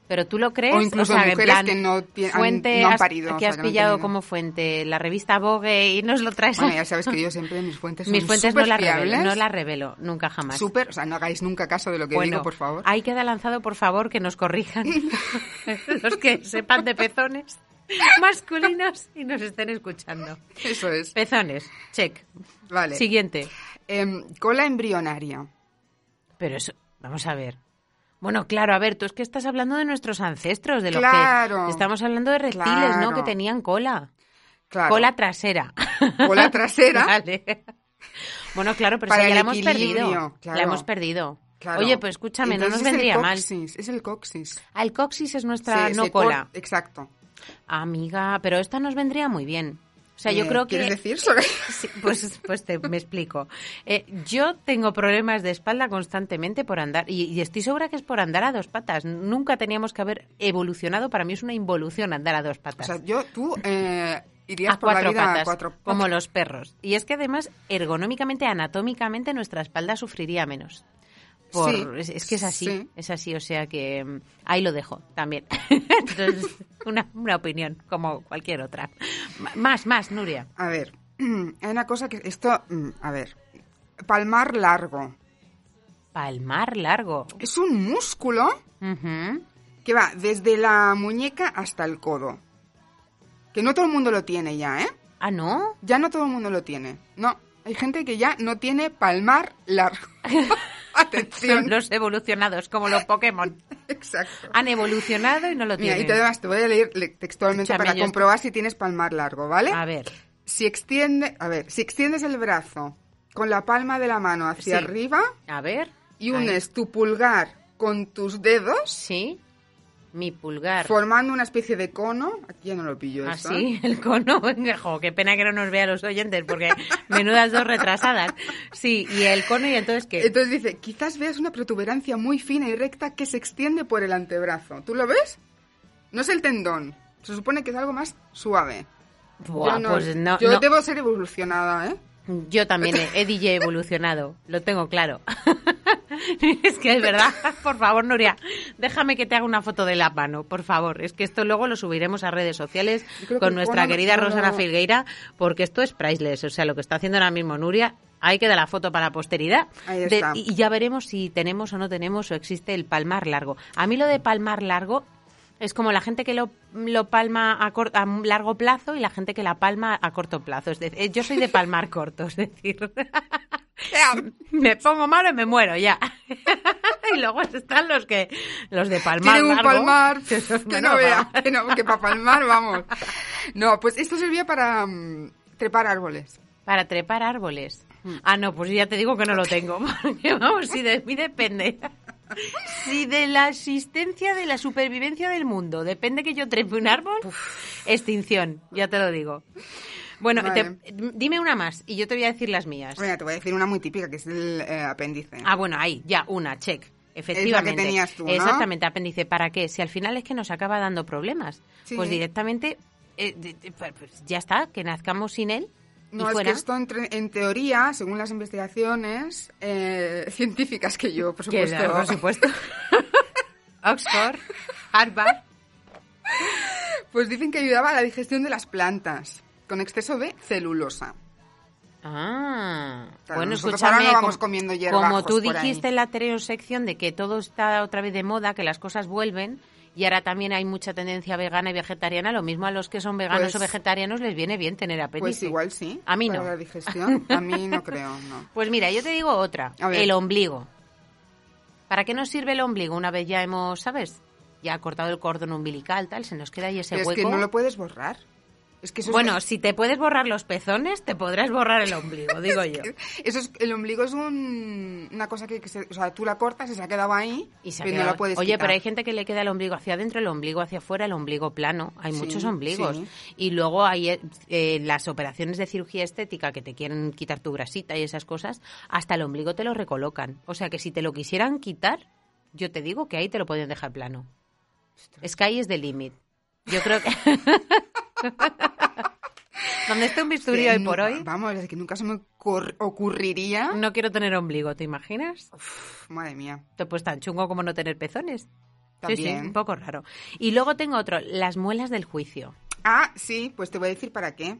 ¿Pero tú lo crees? O incluso sea, en mujeres plan, que no tien- han- fuente, no han has- parido, o que sea, has no han pillado tenido. como fuente la revista Vogue y nos lo traes. Bueno, ya sabes que yo siempre mis fuentes son Mis fuentes no las revelo, no las revelo, nunca jamás. Súper, o sea, no hagáis nunca caso de lo que bueno, digo, por favor. ahí queda lanzado, por favor, que nos corrijan los que sepan de pezones masculinos y nos estén escuchando. Eso es. Pezones, check. Vale. Siguiente. Em, cola embrionaria. Pero eso, vamos a ver. Bueno, claro, a ver, tú es que estás hablando de nuestros ancestros, de los Claro. que estamos hablando de reptiles, ¿no? Que tenían cola. Claro. Cola trasera. Cola trasera. Vale. Bueno, claro, pero Para esa ya la hemos perdido. La hemos perdido. Claro. Oye, pues escúchame, no nos Entonces es el vendría mal. Es el coxis. Ah, el coxis es nuestra no cor- cola. Exacto. Amiga, pero esta nos vendría muy bien. O sea, yo Eh, creo que... ¿Quieres decir sobre Sí, pues, pues te, me explico. Eh, yo tengo problemas de espalda constantemente por andar, y, y estoy segura que es por andar a dos patas. Nunca teníamos que haber evolucionado. Para mí es una involución andar a dos O patas. sea, yo, tú eh, irías a por la cuatro vida patas, a cuatro como los perros. Y es que además, ergonómicamente, anatómicamente, nuestra espalda sufriría menos. Por- Sí, es, es que es así, sí. es así, o sea que mm, ahí lo dejo también. Entonces, una, una opinión, como cualquier otra. Más, más, Nuria. A ver, hay una cosa que esto, mm, a ver, palmar largo. Palmar largo. Es un músculo que va desde la muñeca hasta el codo. Que no todo el mundo lo tiene ya, ¿eh? Ah, ¿no? Ya no todo el mundo lo tiene. No, hay gente que ya no tiene palmar largo. Atención. Son los evolucionados, como los Pokémon. Exacto. Han evolucionado y no lo Mira, tienen. y te, además te voy a leer le- textualmente para comprobar si tienes palmar largo, ¿vale? A ver, Si extiende, a ver, si extiendes el brazo con la palma de la mano hacia Sí. arriba a ver. y Ahí. unes tu pulgar con tus dedos, Sí. Mi pulgar. Formando una especie de cono. Aquí ya no lo pillo Ah, esto. sí, ¿eh? el cono. Venga, jo, qué pena que no nos vean los oyentes, porque menudas dos retrasadas. Sí, y el cono, y entonces qué. Entonces dice, quizás veas una protuberancia muy fina y recta que se extiende por el antebrazo. ¿Tú lo ves? No es el tendón. Se supone que es algo más suave. Buah, yo no, pues no, yo no. debo ser evolucionada, ¿eh? Yo también he, he DJ evolucionado, lo tengo claro. es que es verdad, por favor, Nuria, déjame que te haga una foto de la mano, por favor. Es que esto luego lo subiremos a redes sociales que con nuestra querida Rosana Filgueira, porque esto es priceless. O sea, lo que está haciendo ahora mismo Nuria, hay que dar la foto para la posteridad. Ahí De- está. y y ya veremos si tenemos o no tenemos o existe el palmar largo. A mí lo de palmar largo es como la gente que lo, lo palma a, cor- a largo plazo y la gente que la palma a corto plazo. Es decir, yo soy de palmar corto, es decir, me pongo malo y me muero ya. y luego están los que los de palmar Tienen un largo. palmar que no vea, que, no, que para palmar, vamos. No, pues esto servía para mm, trepar árboles. Para trepar árboles. Ah, no, pues ya te digo que no lo tengo. Porque vamos, si de mí depende. Si de la existencia, de la supervivencia del mundo depende que yo trepe un árbol, extinción, ya te lo digo. Bueno, Vale. te- dime una más y yo te voy a decir las mías. Mira, te voy a decir una muy típica, que es el eh, apéndice. Ah, bueno, ahí, ya, una, check. Efectivamente. tenías tú, ¿no? Exactamente, apéndice. ¿Para qué? Si al final es que nos acaba dando problemas. Sí. Pues directamente, eh, de- pues ya está, que nazcamos sin él. No, es que esto en teoría, según las investigaciones eh, científicas que yo, por supuesto, por supuesto. Oxford, Harvard. pues dicen que ayudaba a la digestión de las plantas con exceso de celulosa. Ah, Claro, bueno, escúchame, no vamos como- comiendo como tú dijiste en la anterior sección de que todo está otra vez de moda, que las cosas vuelven y ahora también hay mucha tendencia vegana y vegetariana, lo mismo a los que son veganos Pues- o vegetarianos les viene bien tener apéndice. Pues igual sí. A mí para no. la digestión. A mí no creo, no. Pues mira, yo te digo otra, el ombligo. ¿Para qué nos sirve el ombligo? Una vez ya hemos, ¿sabes? Ya cortado el cordón umbilical, tal, se nos queda ahí ese Pero es hueco. que no lo puedes borrar. Es que eso Bueno, es, si te puedes borrar los pezones, te podrás borrar el ombligo, digo yo. eso es el ombligo es un- una cosa que, que se, o sea, tú la cortas y se ha quedado ahí Y se no la puedes Oye, quitar. pero hay gente que le queda el ombligo hacia adentro, el ombligo hacia afuera, el ombligo plano. Hay Sí, muchos ombligos. sí. Y luego hay eh, eh, las operaciones de cirugía estética que te quieren quitar tu grasita y esas cosas, hasta el ombligo te lo recolocan. O sea que si te lo quisieran quitar, yo te digo que ahí te lo pueden dejar plano. Sky is the limit. Yo creo que... Donde esté un bisturí hoy por hoy, Vamos, es que nunca se me ocur- ocurriría. no quiero tener ombligo, ¿te imaginas? Uf, madre mía. Pues tan chungo como no tener pezones. Sí, sí, También. un poco raro. Y luego tengo otro, las muelas del juicio. Ah, sí, pues te voy a decir para qué.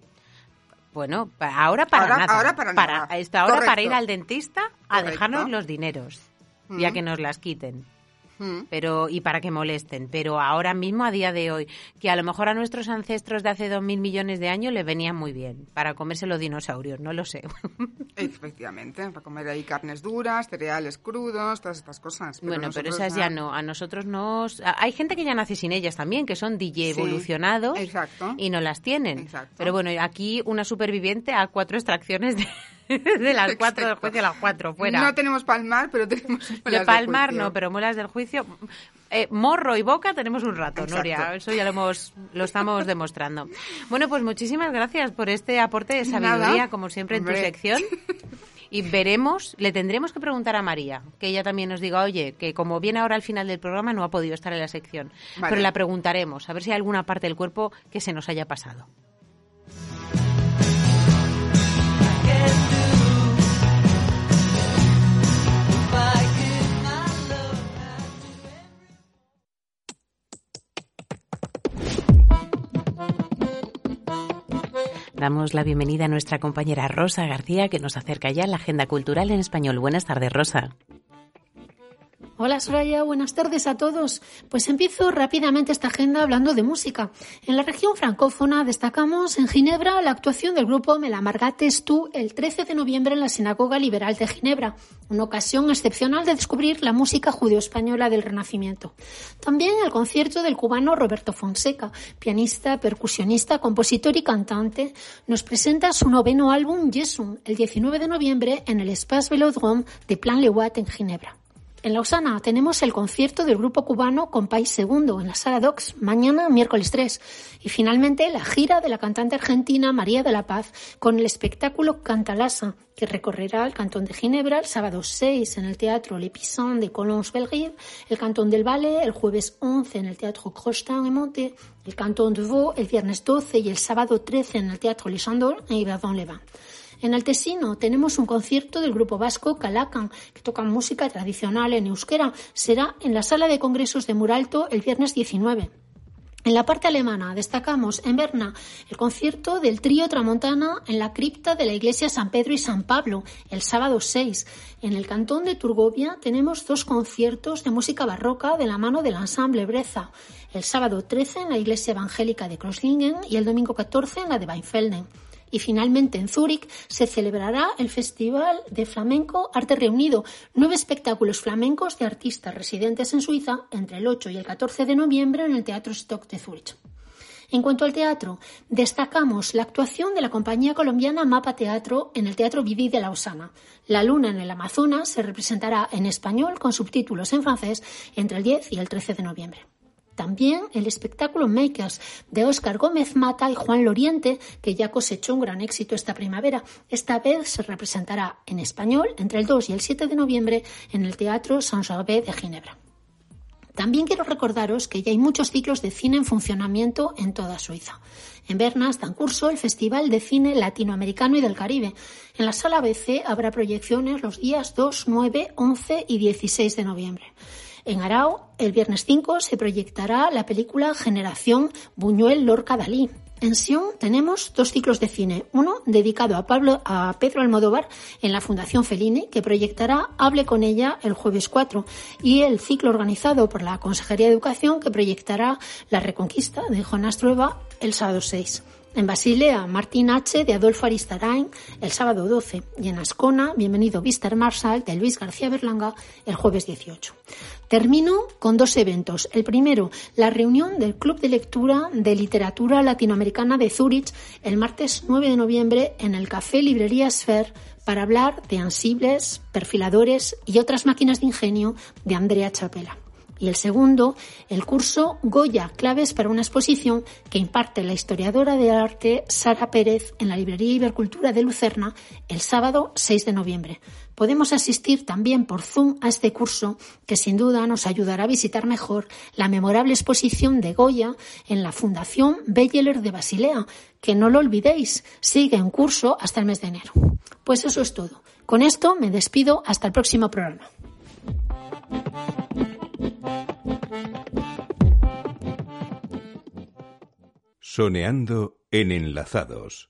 Bueno, ahora para Ahora- nada. ahora para nada. esto, ahora para ir al dentista a Correcto. dejarnos los dineros y a Mm. que nos las quiten. Mm. Pero y para que molesten, pero ahora mismo a día de hoy, que a lo mejor a nuestros ancestros de hace dos mil millones de años les venía muy bien para comerse los dinosaurios, no lo sé. Efectivamente, para comer ahí carnes duras, cereales crudos, todas estas cosas. bueno, pero esas ya no, a nosotros nos hay gente que ya nace sin ellas también, que son DJ Sí, evolucionados exacto. y no las tienen. Exacto. Pero bueno, aquí una superviviente a cuatro extracciones de, de las cuatro del juicio a las cuatro fuera. No tenemos palmar, pero tenemos De palmar juicio. no, pero muelas del juicio. eh, morro y boca tenemos un rato, Exacto. Nuria. Eso ya lo hemos, lo estamos demostrando. Bueno, pues muchísimas gracias por este aporte de sabiduría, Nada. como siempre en tu sección. Y veremos, le tendremos que preguntar a María, que ella también nos diga, oye, que como viene ahora al final del programa no ha podido estar en la sección. Vale. Pero la preguntaremos, a ver si hay alguna parte del cuerpo que se nos haya pasado. Damos la bienvenida a nuestra compañera Rosa García, que nos acerca ya a la agenda cultural en español. Buenas tardes, Rosa. Hola Soraya, buenas tardes a todos. Pues empiezo rápidamente esta agenda hablando de música. En la región francófona destacamos en Ginebra la actuación del grupo Melamargates Tú el 13 de noviembre en la Sinagoga Liberal de Ginebra, una ocasión excepcional de descubrir la música judeo-española del Renacimiento. También el concierto del cubano Roberto Fonseca, pianista, percusionista, compositor y cantante, nos presenta su noveno álbum Jesum el 19 de noviembre en el Espace Velodrome de Plan Le Watt en Ginebra. En Lausana tenemos el concierto del grupo cubano Compay Segundo en la Sala Docs, mañana miércoles 3. Y finalmente la gira de la cantante argentina María de la Paz con el espectáculo Cantalasa, que recorrerá el Cantón de Ginebra el sábado 6 en el Teatro Le Pisson de Colons Belrive, el Cantón del Valle el jueves 11 en el Teatro Crostin en Monte, el Cantón de Vaud el viernes 12 y el sábado 13 en el Teatro Le Chandon en Yverdon-les-Bains. En el Tesino tenemos un concierto del grupo vasco Calacan, que toca música tradicional en euskera. Será en la sala de congresos de Muralto el viernes 19. En la parte alemana destacamos en Berna el concierto del trío Tramontana en la cripta de la iglesia San Pedro y San Pablo el sábado 6. En el cantón de Turgovia tenemos dos conciertos de música barroca de la mano del ensamble Breza. El sábado 13 en la iglesia evangélica de Krosslingen y el domingo 14 en la de Weinfelden. Y finalmente en Zúrich se celebrará el Festival de Flamenco Arte Reunido, nueve espectáculos flamencos de artistas residentes en Suiza entre el 8 y el 14 de noviembre en el Teatro Stock de Zúrich. En cuanto al teatro, destacamos la actuación de la compañía colombiana Mapa Teatro en el Teatro Viví de Lausana. La Luna en el Amazonas se representará en español con subtítulos en francés entre el 10 y el 13 de noviembre. También el espectáculo Makers de Óscar Gómez Mata y Juan Loriente, que ya cosechó un gran éxito esta primavera. Esta vez se representará en español entre el 2 y el 7 de noviembre en el Teatro Saint-Gervais de Ginebra. También quiero recordaros que ya hay muchos ciclos de cine en funcionamiento en toda Suiza. En Berna está en curso el Festival de Cine Latinoamericano y del Caribe. En la sala BC habrá proyecciones los días 2, 9, 11 y 16 de noviembre. En Arao, el viernes 5, se proyectará la película Generación Buñuel Lorca Dalí. En Sion tenemos dos ciclos de cine, uno dedicado a, Pablo, a Pedro Almodóvar en la Fundación Fellini, que proyectará Hable con ella el jueves 4, y el ciclo organizado por la Consejería de Educación, que proyectará La Reconquista de Jonás Trueba el sábado 6. En Basilea, Martín H. de Adolfo Aristarain el sábado 12 y en Ascona, bienvenido Mr. Marshall de Luis García Berlanga el jueves 18. Termino con dos eventos. El primero, la reunión del Club de Lectura de Literatura Latinoamericana de Zúrich el martes 9 de noviembre en el Café Librería Sphere para hablar de ansibles, perfiladores y otras máquinas de ingenio de Andrea Chapela y el segundo, el curso Goya, claves para una exposición que imparte la historiadora de arte Sara Pérez en la Librería Ibercultura de Lucerna el sábado 6 de noviembre. Podemos asistir también por Zoom a este curso que sin duda nos ayudará a visitar mejor la memorable exposición de Goya en la Fundación Belleler de Basilea, que no lo olvidéis, sigue en curso hasta el mes de enero. Pues eso es todo. Con esto me despido hasta el próximo programa. Soneando en Enlazados.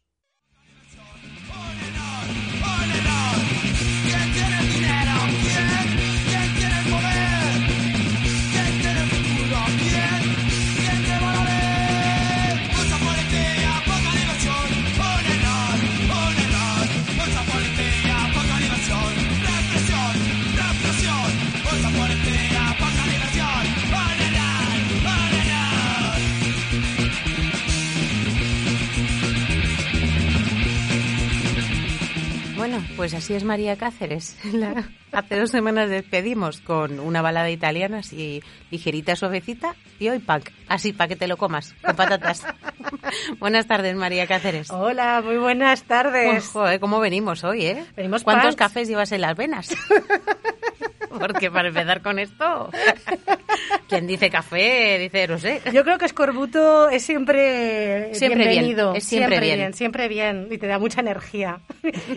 Bueno, pues así es María Cáceres. Hace dos semanas despedimos con una balada italiana así ligerita, suavecita y hoy punk, así para que te lo comas, con patatas. buenas tardes, María Cáceres. Hola, muy buenas tardes. joder, ¿cómo venimos hoy, eh? Venimos ¿Cuántos cafés llevas en las venas? Porque para empezar con esto, quien dice café, dice, no sé. Yo creo que escorbuto es siempre, siempre bienvenido. Bien, es siempre, bien. Siempre bien y te da mucha energía.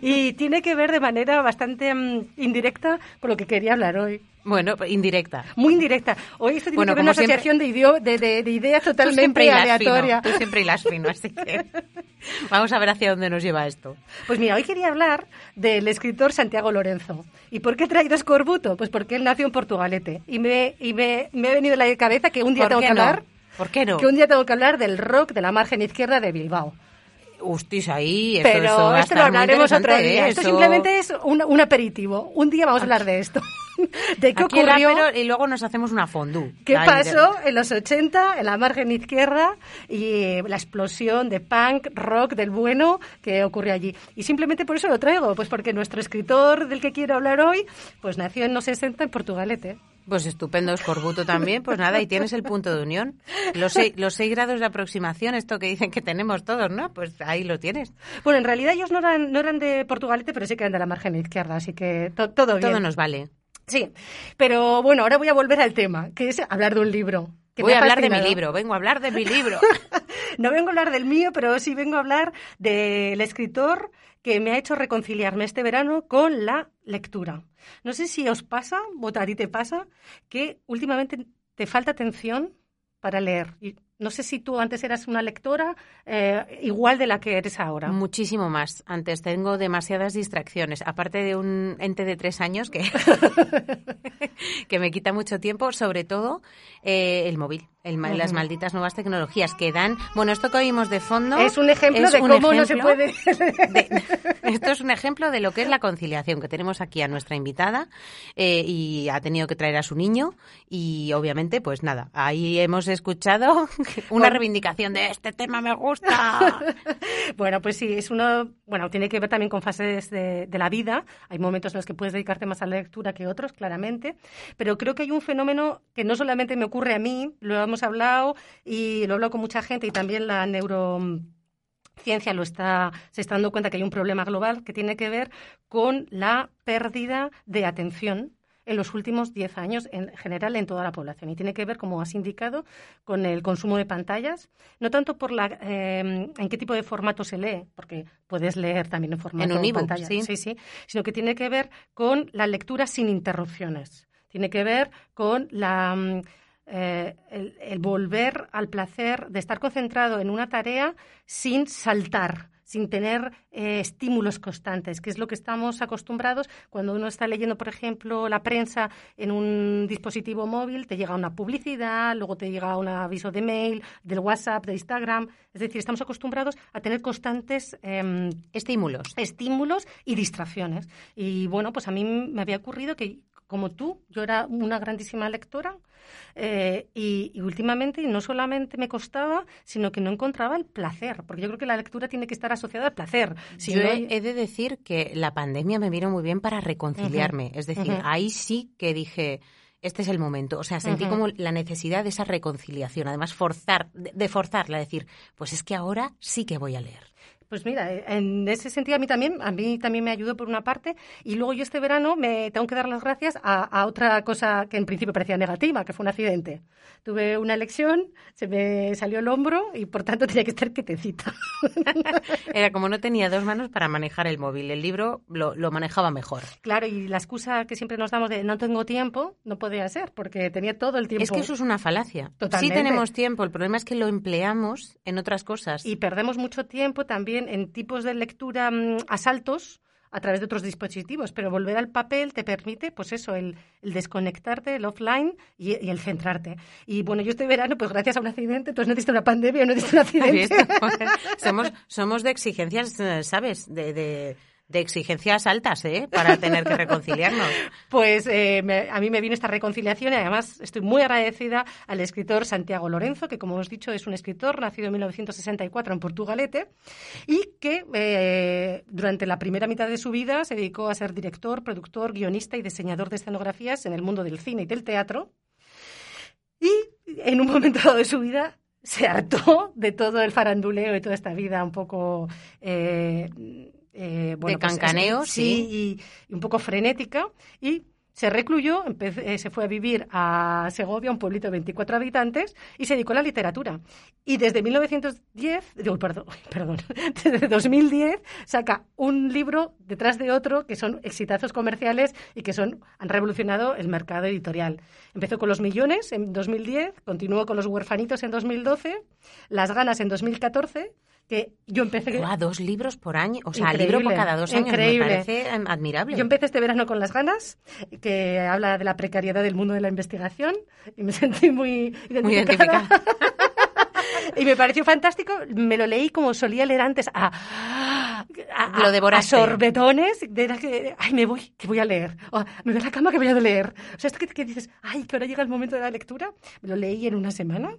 Y tiene que ver de manera bastante mm, indirecta con lo que quería hablar hoy. Bueno, indirecta. Muy indirecta. Hoy esto tiene que ver una asociación de, de, de, ideas totalmente aleatorias. Tú siempre hilas fino, así que vamos a ver hacia dónde nos lleva esto. Pues mira, hoy quería hablar del escritor Santiago Lorenzo. ¿Y por qué he traído Escorbuto? Pues porque él nació en Portugalete. Y me, y me, me ha venido a la cabeza que un día tengo que hablar... ¿Por qué no? Que un día tengo que hablar del rock de la margen izquierda de Bilbao. Hostis, ahí. Pero esto lo hablaremos otro día. Esto simplemente es un, un, aperitivo. Un día vamos a hablar de esto. de qué Aquí el ocurrió, y luego nos hacemos una fondue. qué pasó en los 80 en la margen izquierda y eh, la explosión de punk, rock del bueno que ocurrió allí. Y simplemente por eso lo traigo, pues porque nuestro escritor del que quiero hablar hoy, pues nació en los 60 en Portugalete. Pues estupendo, escorbuto también. Pues nada, y tienes el punto de unión. Los seis, los seis grados de aproximación, esto que dicen que tenemos todos, ¿no? Pues ahí lo tienes. Bueno, en realidad ellos no eran, no eran de Portugalete, pero sí que eran de la margen izquierda, así que to- todo bien. Todo nos vale. Sí, pero bueno, ahora voy a volver al tema, que es hablar de un libro. que Voy a ha hablar de mi libro, vengo a hablar de mi libro. No vengo a hablar del mío, pero sí vengo a hablar del escritor que me ha hecho reconciliarme este verano con la lectura. No sé si os pasa, a ti te pasa, que últimamente te falta atención para leer. Y no sé si tú antes eras una lectora eh, igual de la que eres ahora. Muchísimo más. Antes tengo demasiadas distracciones. Aparte de un ente de tres años que, que me quita mucho tiempo, sobre todo eh, el móvil, el las malditas nuevas tecnologías que dan. Bueno, esto que oímos de fondo. Es un ejemplo es de un cómo no se puede. de- esto es un ejemplo de lo que es la conciliación que tenemos aquí a nuestra invitada eh, y ha tenido que traer a su niño y obviamente pues nada ahí hemos escuchado una Bueno. reivindicación de este tema me gusta Bueno, pues sí, es uno, bueno, tiene que ver también con fases de, de la vida. Hay momentos en los que puedes dedicarte más a la lectura que otros, claramente. Pero creo que hay un fenómeno que no solamente me ocurre a mí, lo hemos hablado y lo he hablado con mucha gente y también la neurociencia lo está, se está dando cuenta que hay un problema global que tiene que ver con la pérdida de atención en los últimos 10 años en general en toda la población. Y tiene que ver, como has indicado, con el consumo de pantallas, no tanto por la, eh, en qué tipo de formato se lee, porque puedes leer también en formato En un de pantalla, sí. sí, sí, sino que tiene que ver con la lectura sin interrupciones. Tiene que ver con la, mm, eh, el, el volver al placer de estar concentrado en una tarea sin saltar, sin tener eh, estímulos constantes, que es lo que estamos acostumbrados cuando uno está leyendo, por ejemplo, la prensa en un dispositivo móvil, te llega una publicidad, luego te llega un aviso de mail, del WhatsApp, de Instagram. Es decir, estamos acostumbrados a tener constantes em, estímulos. estímulos y distracciones. Y bueno, pues a mí me había ocurrido que, como tú, yo era una grandísima lectora eh, y, y últimamente no solamente me costaba, sino que no encontraba el placer, porque yo creo que la lectura tiene que estar asociada al placer. Si Yo no- he, he de decir que la pandemia me vino muy bien para reconciliarme. Es decir, ahí sí que dije, este es el momento. O sea, sentí como la necesidad de esa reconciliación. Además, forzar, de forzarla, decir, pues es que ahora sí que voy a leer. Pues mira, eh, en ese sentido a mí también, a mí también me ayudó por una parte y luego yo este verano me tengo que dar las gracias a, a otra cosa que en principio parecía negativa, que fue un accidente. Tuve una elección, se me salió el hombro y por tanto tenía que estar quietecita. Era como no tenía dos manos para manejar el móvil. El libro lo, lo manejaba mejor. Claro, y la excusa que siempre nos damos de no tengo tiempo no podía ser porque tenía todo el tiempo. Es que eso es una falacia. Totalmente. Sí tenemos tiempo, el problema es que lo empleamos en otras cosas. Y perdemos mucho tiempo también en tipos de lectura mm, asaltos a través de otros dispositivos, pero volver al papel te permite, pues eso, el, el desconectarte, el offline y, y el centrarte. Y bueno, yo este verano, pues gracias a un accidente, pues no diste una pandemia, no diste un ¿Has accidente. visto? somos, somos de exigencias, eh, ¿sabes? De, de, de exigencias altas, ¿eh? Para tener que reconciliarnos. Pues eh, a mí me viene esta reconciliación y además estoy muy agradecida al escritor Santiago Lorenzo, que como hemos dicho es un escritor nacido en 1964 en Portugalete y que eh, durante la primera mitad de su vida se dedicó a ser director, productor, guionista y diseñador de escenografías en el mundo del cine y del teatro. Y en un momento dado de su vida se hartó de todo el faranduleo y toda esta vida un poco... eh, eh, bueno, De pues, cancaneo, es- sí, y, y un poco frenética, y se recluyó, eh, se fue a vivir a Segovia, un pueblito de 24 habitantes, y se dedicó a la literatura. Y desde 1910, digo, perdón, perdón, desde 2010 saca un libro detrás de otro que son exitazos comerciales y que son, han revolucionado el mercado editorial. Empezó con Los Millones en 2010, continuó con Los Huerfanitos en 2012, Las Ganas en 2014, que yo empecé... Guau, dos libros por año, o sea, libro por cada dos años. increíble. Me parece em, admirable. Yo empecé este verano con Las Ganas, que habla de la precariedad del mundo de la investigación, y me sentí muy identificada. Muy identificada. y me pareció fantástico. Me lo leí como solía leer antes, a, a, Lo devoraste. a sorbetones, de que, ay, me voy, que voy a leer. O, me voy a la cama que voy a leer. O sea, esto que, que dices, ay, que ahora llega el momento de la lectura. Me lo leí en una semana.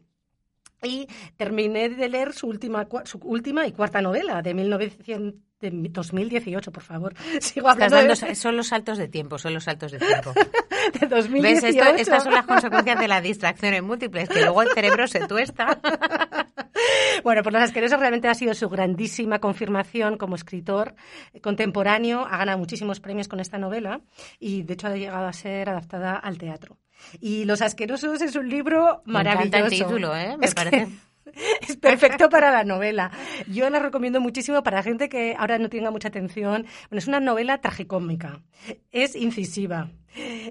Y terminé de leer su última, su última y cuarta novela de 1900, de 2018, por favor. Sigo Estás hablando dando, de, son los saltos de tiempo, son los saltos de tiempo. de 2018. ¿Ves? Esto- estas son las consecuencias de las distracciones múltiples, que luego el cerebro se tuesta. Bueno, por los asquerosos realmente ha sido su grandísima confirmación como escritor contemporáneo. Ha ganado muchísimos premios con esta novela y, de hecho, ha llegado a ser adaptada al teatro. Y Los asquerosos es un libro Me maravilloso. encanta el título, ¿eh? Me Es que parece. es perfecto para la novela. Yo la recomiendo muchísimo para gente que ahora no tenga mucha atención. Bueno, es una novela tragicómica. Es incisiva.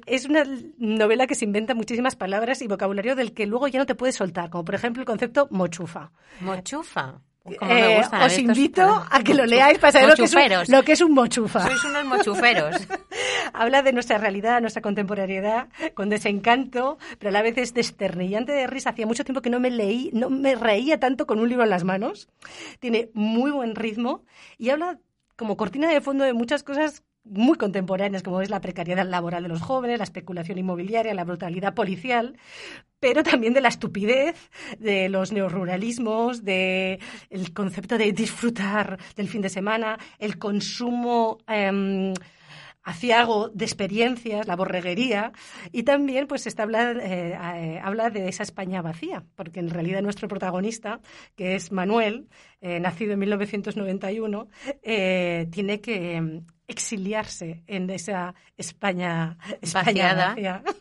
Es una novela que se inventa muchísimas palabras y vocabulario del que luego ya no te puedes soltar, como por ejemplo el concepto mochufa. Mochufa. Como me Eh, gustan a mí os invito a que lo leáis para saber lo que, es un, lo que es un mochufa. Sois unos mochuferos. Habla de nuestra realidad, nuestra contemporaneidad, con desencanto, pero a la vez es desternillante de risa. Hacía mucho tiempo que no me leí, no me reía tanto con un libro en las manos. Tiene muy buen ritmo y habla como cortina de fondo de muchas cosas muy contemporáneas, como es la precariedad laboral de los jóvenes, la especulación inmobiliaria, la brutalidad policial, pero también de la estupidez, de los neoruralismos, de el concepto de disfrutar del fin de semana, el consumo em, aciago de experiencias, la borreguería, y también pues está habla, eh, eh, habla de esa España vacía, porque en realidad nuestro protagonista, que es Manuel, eh, nacido en 1991, eh, tiene que em, exiliarse en esa España, España vacía.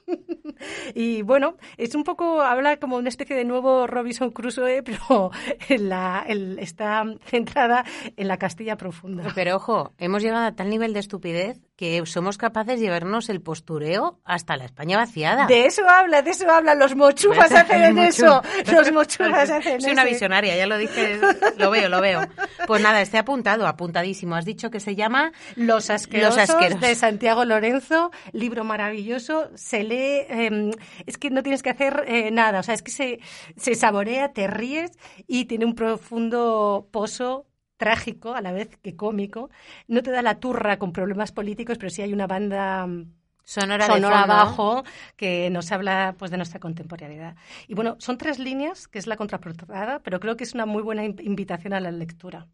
Y bueno, es un poco, habla como una especie de nuevo Robinson Crusoe, pero en la, el- está centrada en la Castilla profunda. Pero ojo, hemos llegado a tal nivel de estupidez que somos capaces de llevarnos el postureo hasta la España vaciada. De eso habla, de eso habla. Los mochufas hacen en eso. Los mochufas hacen Soy una ese. visionaria, ya lo dije, lo veo, lo veo. Pues nada, esté apuntado, apuntadísimo. Has dicho que se llama Los asquerosos, Los asquerosos. de Santiago Lorenzo, libro maravilloso, se lee, eh, es que no tienes que hacer eh, nada, o sea, es que se, se saborea, te ríes y tiene un profundo pozo trágico, a la vez que cómico. No te da la turra con problemas políticos, pero sí hay una banda mm, Sonora de sonora abajo que nos habla pues de nuestra contemporaneidad. Y bueno, son tres líneas, que es la contraportada, pero creo que es una muy buena in- invitación a la lectura.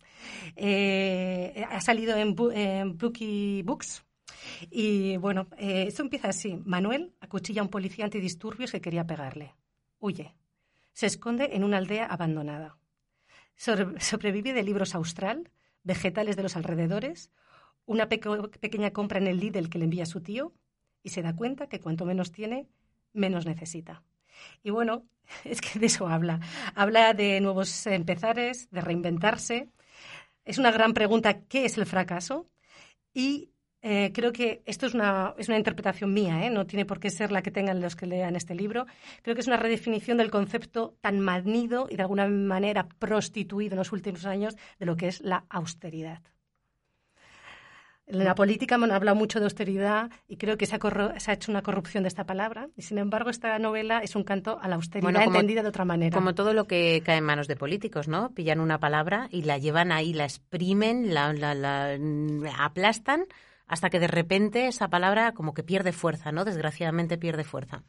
Eh, ha salido en, en Bookie Books. Y bueno, eh, esto empieza así. Manuel acuchilla a un policía antidisturbios que quería pegarle. Huye. Se esconde en una aldea abandonada. Sobre- sobrevive de libros austral, vegetales de los alrededores, una pequeña compra en el Lidl que le envía su tío y se da cuenta que cuanto menos tiene, menos necesita. Y bueno, es que de eso habla. Habla de nuevos empezares, de reinventarse. Es una gran pregunta, ¿qué es el fracaso? Y eh, creo que esto es una, es una interpretación mía, ¿eh? no tiene por qué ser la que tengan los que lean este libro. Creo que es una redefinición del concepto tan manido y de alguna manera prostituido en los últimos años de lo que es la austeridad. En la política me han hablado mucho de austeridad y creo que se ha, se ha hecho una corrupción de esta palabra. Y sin embargo, esta novela es un canto a la austeridad Bueno, como- entendida de otra manera. Como todo lo que cae en manos de políticos, ¿no? Pillan una palabra y la llevan ahí, la exprimen, la, la- la- la aplastan hasta que de repente esa palabra como que pierde fuerza, ¿no? Desgraciadamente pierde fuerza.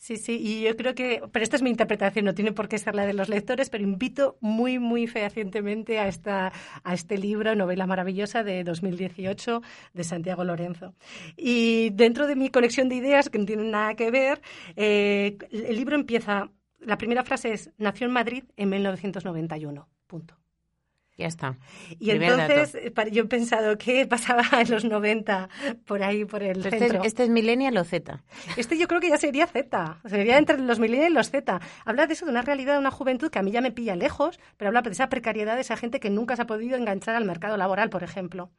Sí, sí, y yo creo que, pero esta es mi interpretación, no tiene por qué ser la de los lectores, pero invito muy, muy fehacientemente a, esta, a este libro, novela maravillosa de 2018 de Santiago Lorenzo. Y dentro de mi conexión de ideas, que no tienen nada que ver, eh, el libro empieza, la primera frase es, nació en Madrid en 1991, punto. Ya está. Y Primer entonces dato. eh, yo he pensado, ¿qué pasaba en los 90 por ahí, por el Este es, centro? este es Millennial o Z. Este yo creo que ya sería Z, sería entre los millennials y los Z. Habla de eso, de una realidad, de una juventud que a mí ya me pilla lejos, pero habla de esa precariedad de esa gente que nunca se ha podido enganchar al mercado laboral, por ejemplo.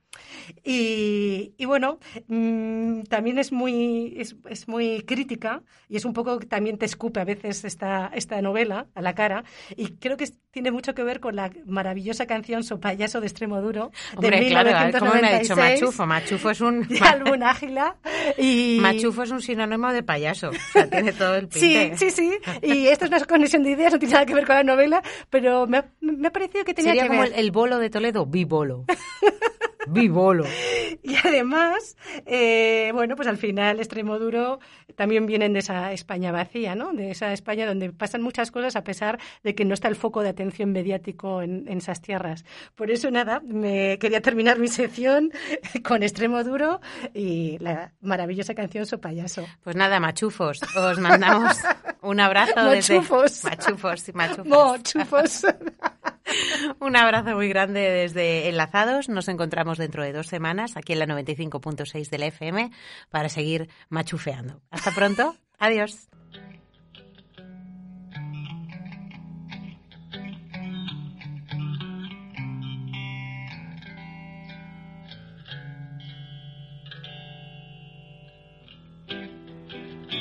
Y, y bueno, mm, también es muy, es, es muy crítica y es un poco, también te escupe a veces esta, esta novela a la cara y creo que tiene mucho que ver con la maravillosa canción So payaso de extremo duro Hombre, de claro, ¿cómo me ha dicho 1996, machufo? Machufo es un... de Ágila y... Machufo es un sinónimo de payaso. O sea, tiene todo el Sí, pinte. sí, sí. Y esto es una conexión de ideas, no tiene nada que ver con la novela, pero me ha, me ha parecido que tenía Sería que como ver. el, el bolo de Toledo, bibolo. Vivolo. Y además, eh, bueno, pues al final extremo duro también vienen de esa España vacía, ¿no? De esa España donde pasan muchas cosas a pesar de que no está el foco de atención mediático en, en esas tierras. Por eso, nada, me quería terminar mi sección con extremo duro y la maravillosa canción So Payaso. Pues nada, machufos, os mandamos un abrazo Machufos. desde... Machufos. sí, machufos. Mochufos. Un abrazo muy grande desde Enlazados. Nos encontramos dentro de dos semanas aquí en la 95.6 de la FM para seguir machufeando. Hasta pronto. Adiós.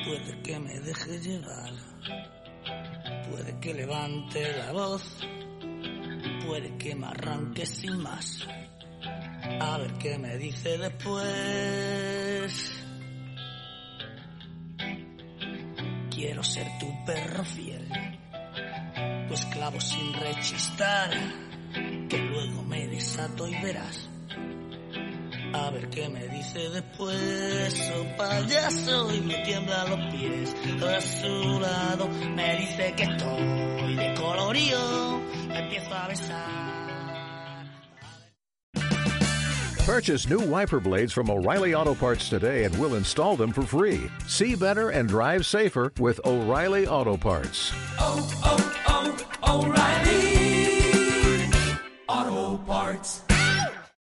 Puede que me deje llevar, puede que levante la voz, puede que me arranque sin más. A ver qué me dice después. Quiero ser tu perro fiel, tu esclavo sin rechistar, que luego me desato y verás. A ver qué me dice después, oh payaso, y me tiembla los pies. A su lado me dice que estoy de colorío, me empiezo a besar. Purchase new wiper blades from O'Reilly Auto Parts today and we'll install them for free. See better and drive safer with O'Reilly Auto Parts. Oh, oh, oh, O'Reilly Auto Parts.